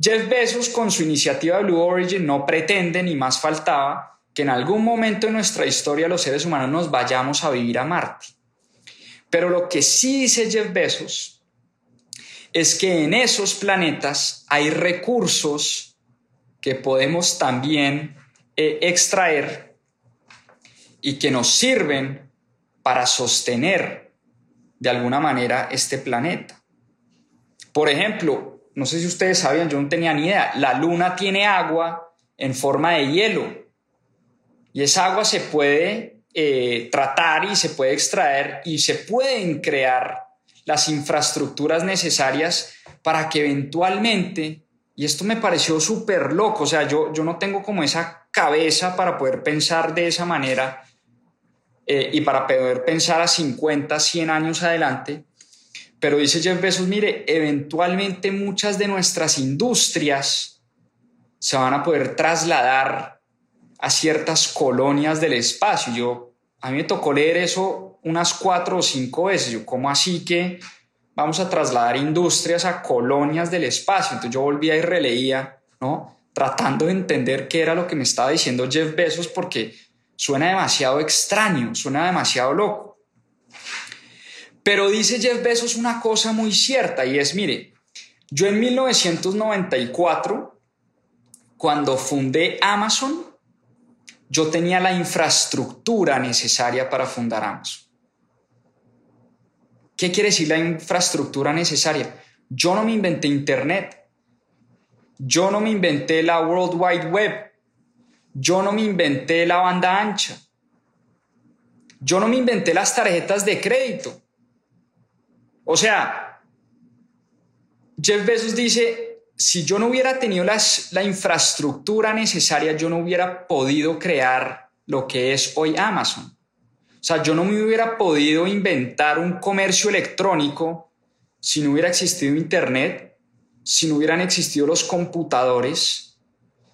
Jeff Bezos con su iniciativa Blue Origin no pretende, ni más faltaba, que en algún momento en nuestra historia los seres humanos nos vayamos a vivir a Marte. Pero lo que sí dice Jeff Bezos es que en esos planetas hay recursos que podemos también eh, extraer y que nos sirven para sostener de alguna manera este planeta. Por ejemplo, no sé si ustedes sabían, yo no tenía ni idea, la luna tiene agua en forma de hielo y esa agua se puede eh, tratar y se puede extraer y se pueden crear las infraestructuras necesarias para que eventualmente, y esto me pareció súper loco, o sea, yo, yo no tengo como esa cabeza para poder pensar de esa manera, eh, y para poder pensar a 50, 100 años adelante. Pero dice Jeff Bezos, mire, eventualmente muchas de nuestras industrias se van a poder trasladar a ciertas colonias del espacio. Yo, a mí me tocó leer eso unas cuatro o cinco veces. Yo, ¿cómo así que vamos a trasladar industrias a colonias del espacio? Entonces yo volvía y releía, ¿no? Tratando de entender qué era lo que me estaba diciendo Jeff Bezos, porque Suena demasiado extraño, suena demasiado loco. Pero dice Jeff Bezos una cosa muy cierta y es, mire, yo en 1994, cuando fundé Amazon, yo tenía la infraestructura necesaria para fundar Amazon. ¿Qué quiere decir la infraestructura necesaria? Yo no me inventé Internet. Yo no me inventé la World Wide Web. Yo no me inventé la banda ancha. Yo no me inventé las tarjetas de crédito. O sea, Jeff Bezos dice, si yo no hubiera tenido la infraestructura necesaria, yo no hubiera podido crear lo que es hoy Amazon. O sea, yo no me hubiera podido inventar un comercio electrónico si no hubiera existido Internet, si no hubieran existido los computadores,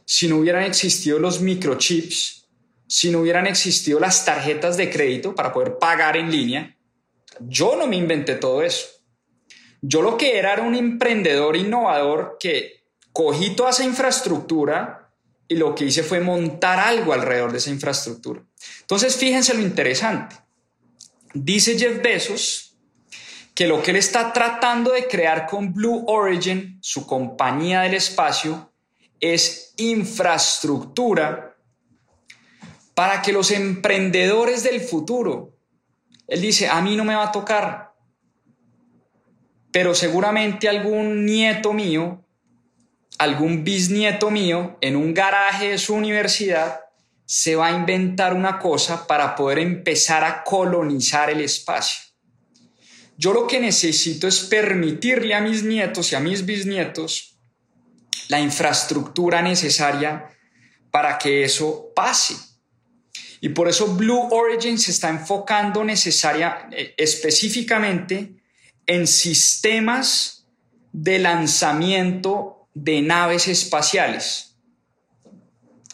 si no hubieran existido los microchips, si no hubieran existido las tarjetas de crédito para poder pagar en línea, yo no me inventé todo eso. Yo lo que era era un emprendedor innovador que cogí toda esa infraestructura y lo que hice fue montar algo alrededor de esa infraestructura. Entonces, fíjense lo interesante. Dice Jeff Bezos que lo que él está tratando de crear con Blue Origin, su compañía del espacio, es infraestructura para que los emprendedores del futuro, él dice, a mí no me va a tocar, pero seguramente algún nieto mío, algún bisnieto mío, en un garaje de su universidad, se va a inventar una cosa para poder empezar a colonizar el espacio. Yo lo que necesito es permitirle a mis nietos y a mis bisnietos la infraestructura necesaria para que eso pase. Y por eso Blue Origin se está enfocando necesaria, eh, específicamente en sistemas de lanzamiento de naves espaciales.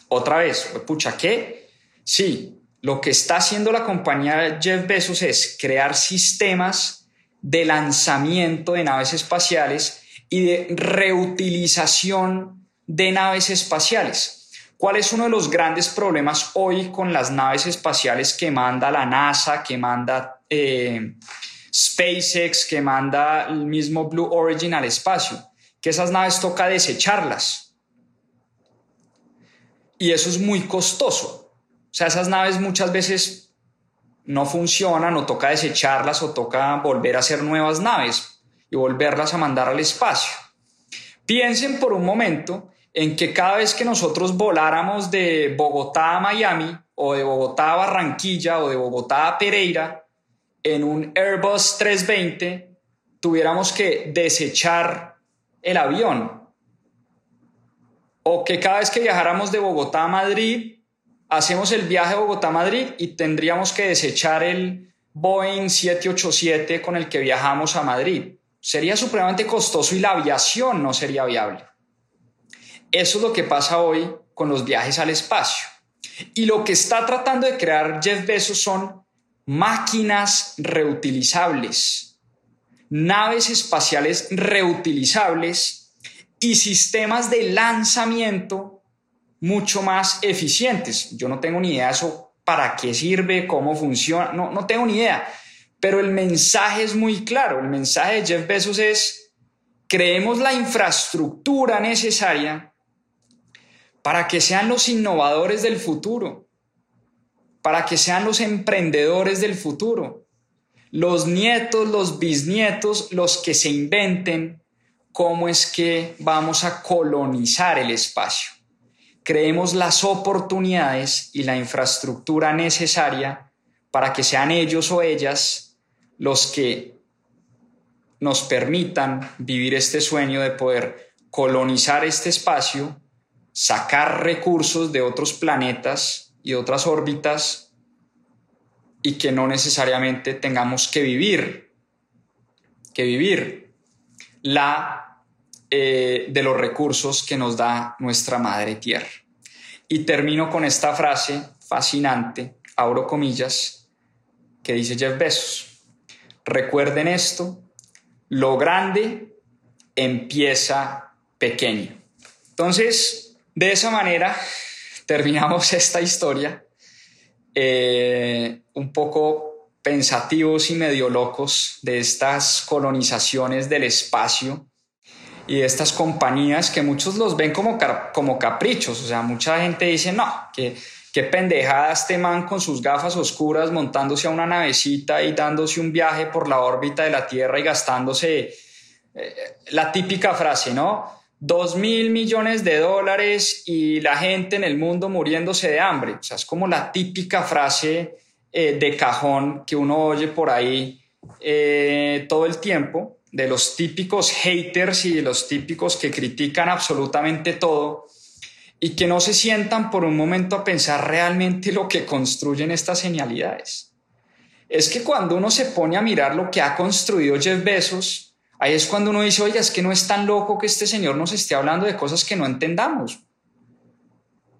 Otra vez, pucha, ¿qué? Sí, lo que está haciendo la compañía Jeff Bezos es crear sistemas de lanzamiento de naves espaciales y de reutilización de naves espaciales. ¿Cuál es uno de los grandes problemas hoy con las naves espaciales que manda la NASA, que manda eh, SpaceX, que manda el mismo Blue Origin al espacio? Que esas naves toca desecharlas. Y eso es muy costoso. O sea, esas naves muchas veces no funcionan o toca desecharlas o toca volver a hacer nuevas naves y volverlas a mandar al espacio. Piensen por un momento en que cada vez que nosotros voláramos de Bogotá a Miami o de Bogotá a Barranquilla o de Bogotá a Pereira en un Airbus 320, tuviéramos que desechar el avión. O que cada vez que viajáramos de Bogotá a Madrid, hacemos el viaje de Bogotá a Madrid y tendríamos que desechar el Boeing 787 con el que viajamos a Madrid. Sería supremamente costoso y la aviación no sería viable. Eso es lo que pasa hoy con los viajes al espacio. Y lo que está tratando de crear Jeff Bezos son máquinas reutilizables, naves espaciales reutilizables y sistemas de lanzamiento mucho más eficientes. Yo no tengo ni idea de eso, para qué sirve, cómo funciona, no, no tengo ni idea. Pero el mensaje es muy claro. El mensaje de Jeff Bezos es, creemos la infraestructura necesaria para que sean los innovadores del futuro, para que sean los emprendedores del futuro, los nietos, los bisnietos, los que se inventen cómo es que vamos a colonizar el espacio. Creemos las oportunidades y la infraestructura necesaria para que sean ellos o ellas los que nos permitan vivir este sueño de poder colonizar este espacio sacar recursos de otros planetas y otras órbitas y que no necesariamente tengamos que vivir, que vivir la eh, de los recursos que nos da nuestra madre tierra. Y termino con esta frase fascinante, abro comillas, que dice Jeff Bezos. Recuerden esto, lo grande empieza pequeño. Entonces, de esa manera terminamos esta historia eh, un poco pensativos y medio locos de estas colonizaciones del espacio y de estas compañías que muchos los ven como, como caprichos. O sea, mucha gente dice, no, que qué pendejada este man con sus gafas oscuras montándose a una navecita y dándose un viaje por la órbita de la Tierra y gastándose eh, la típica frase, ¿no? Dos mil millones de dólares y la gente en el mundo muriéndose de hambre. O sea, es como la típica frase eh, de cajón que uno oye por ahí eh, todo el tiempo, de los típicos haters y de los típicos que critican absolutamente todo y que no se sientan por un momento a pensar realmente lo que construyen estas genialidades. Es que cuando uno se pone a mirar lo que ha construido Jeff Bezos, Ahí es cuando uno dice, oye, es que no es tan loco que este señor nos esté hablando de cosas que no entendamos.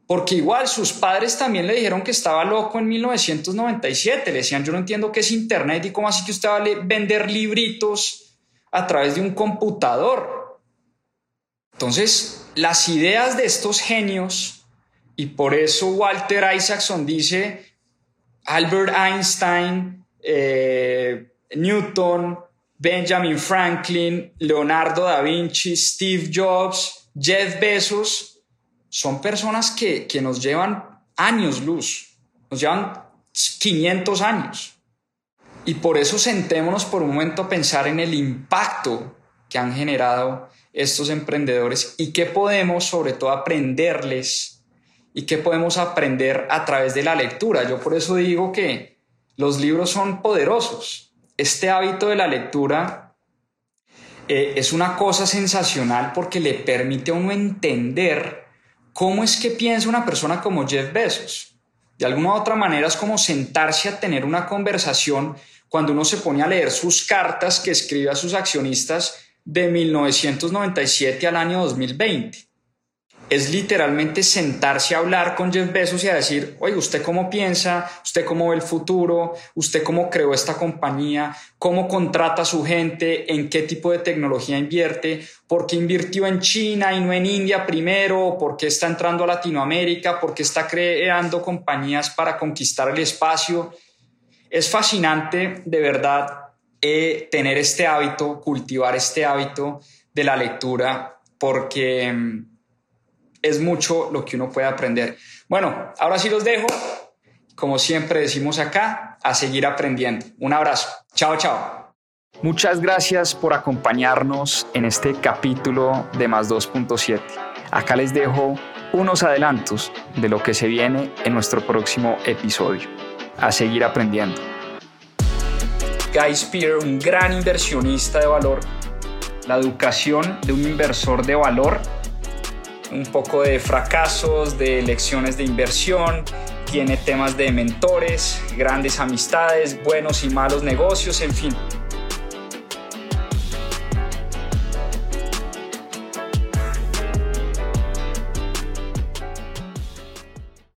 Porque igual sus padres también le dijeron que estaba loco en 1997. Le decían, yo no entiendo qué es Internet y cómo así que usted va a vender libritos a través de un computador. Entonces, las ideas de estos genios, y por eso Walter Isaacson dice, Albert Einstein, eh, Newton, Benjamin Franklin, Leonardo da Vinci, Steve Jobs, Jeff Bezos, son personas que, que nos llevan años luz, nos llevan 500 años. Y por eso sentémonos por un momento a pensar en el impacto que han generado estos emprendedores y qué podemos sobre todo aprenderles y qué podemos aprender a través de la lectura. Yo por eso digo que los libros son poderosos este hábito de la lectura eh, es una cosa sensacional porque le permite a uno entender cómo es que piensa una persona como Jeff Bezos. De alguna u otra manera es como sentarse a tener una conversación cuando uno se pone a leer sus cartas que escribe a sus accionistas de 1997 al año 2020 es literalmente sentarse a hablar con Jeff Bezos y a decir, oye, ¿usted cómo piensa? ¿Usted cómo ve el futuro? ¿Usted cómo creó esta compañía? ¿Cómo contrata a su gente? ¿En qué tipo de tecnología invierte? ¿Por qué invirtió en China y no en India primero? ¿Por qué está entrando a Latinoamérica? ¿Por qué está creando compañías para conquistar el espacio? Es fascinante, de verdad, eh, tener este hábito, cultivar este hábito de la lectura, porque mm, es mucho lo que uno puede aprender. Bueno, ahora sí los dejo. como siempre decimos acá, a seguir aprendiendo. Un abrazo. Chao, chao. Muchas gracias por acompañarnos en este capítulo de Más 2.7. Acá les dejo unos adelantos de lo que se viene en nuestro próximo episodio. A seguir aprendiendo. Guy Spear, un gran inversionista de valor, la educación de un inversor de valor, un poco de fracasos, de lecciones de inversión, tiene temas de mentores, grandes amistades, buenos y malos negocios, en fin,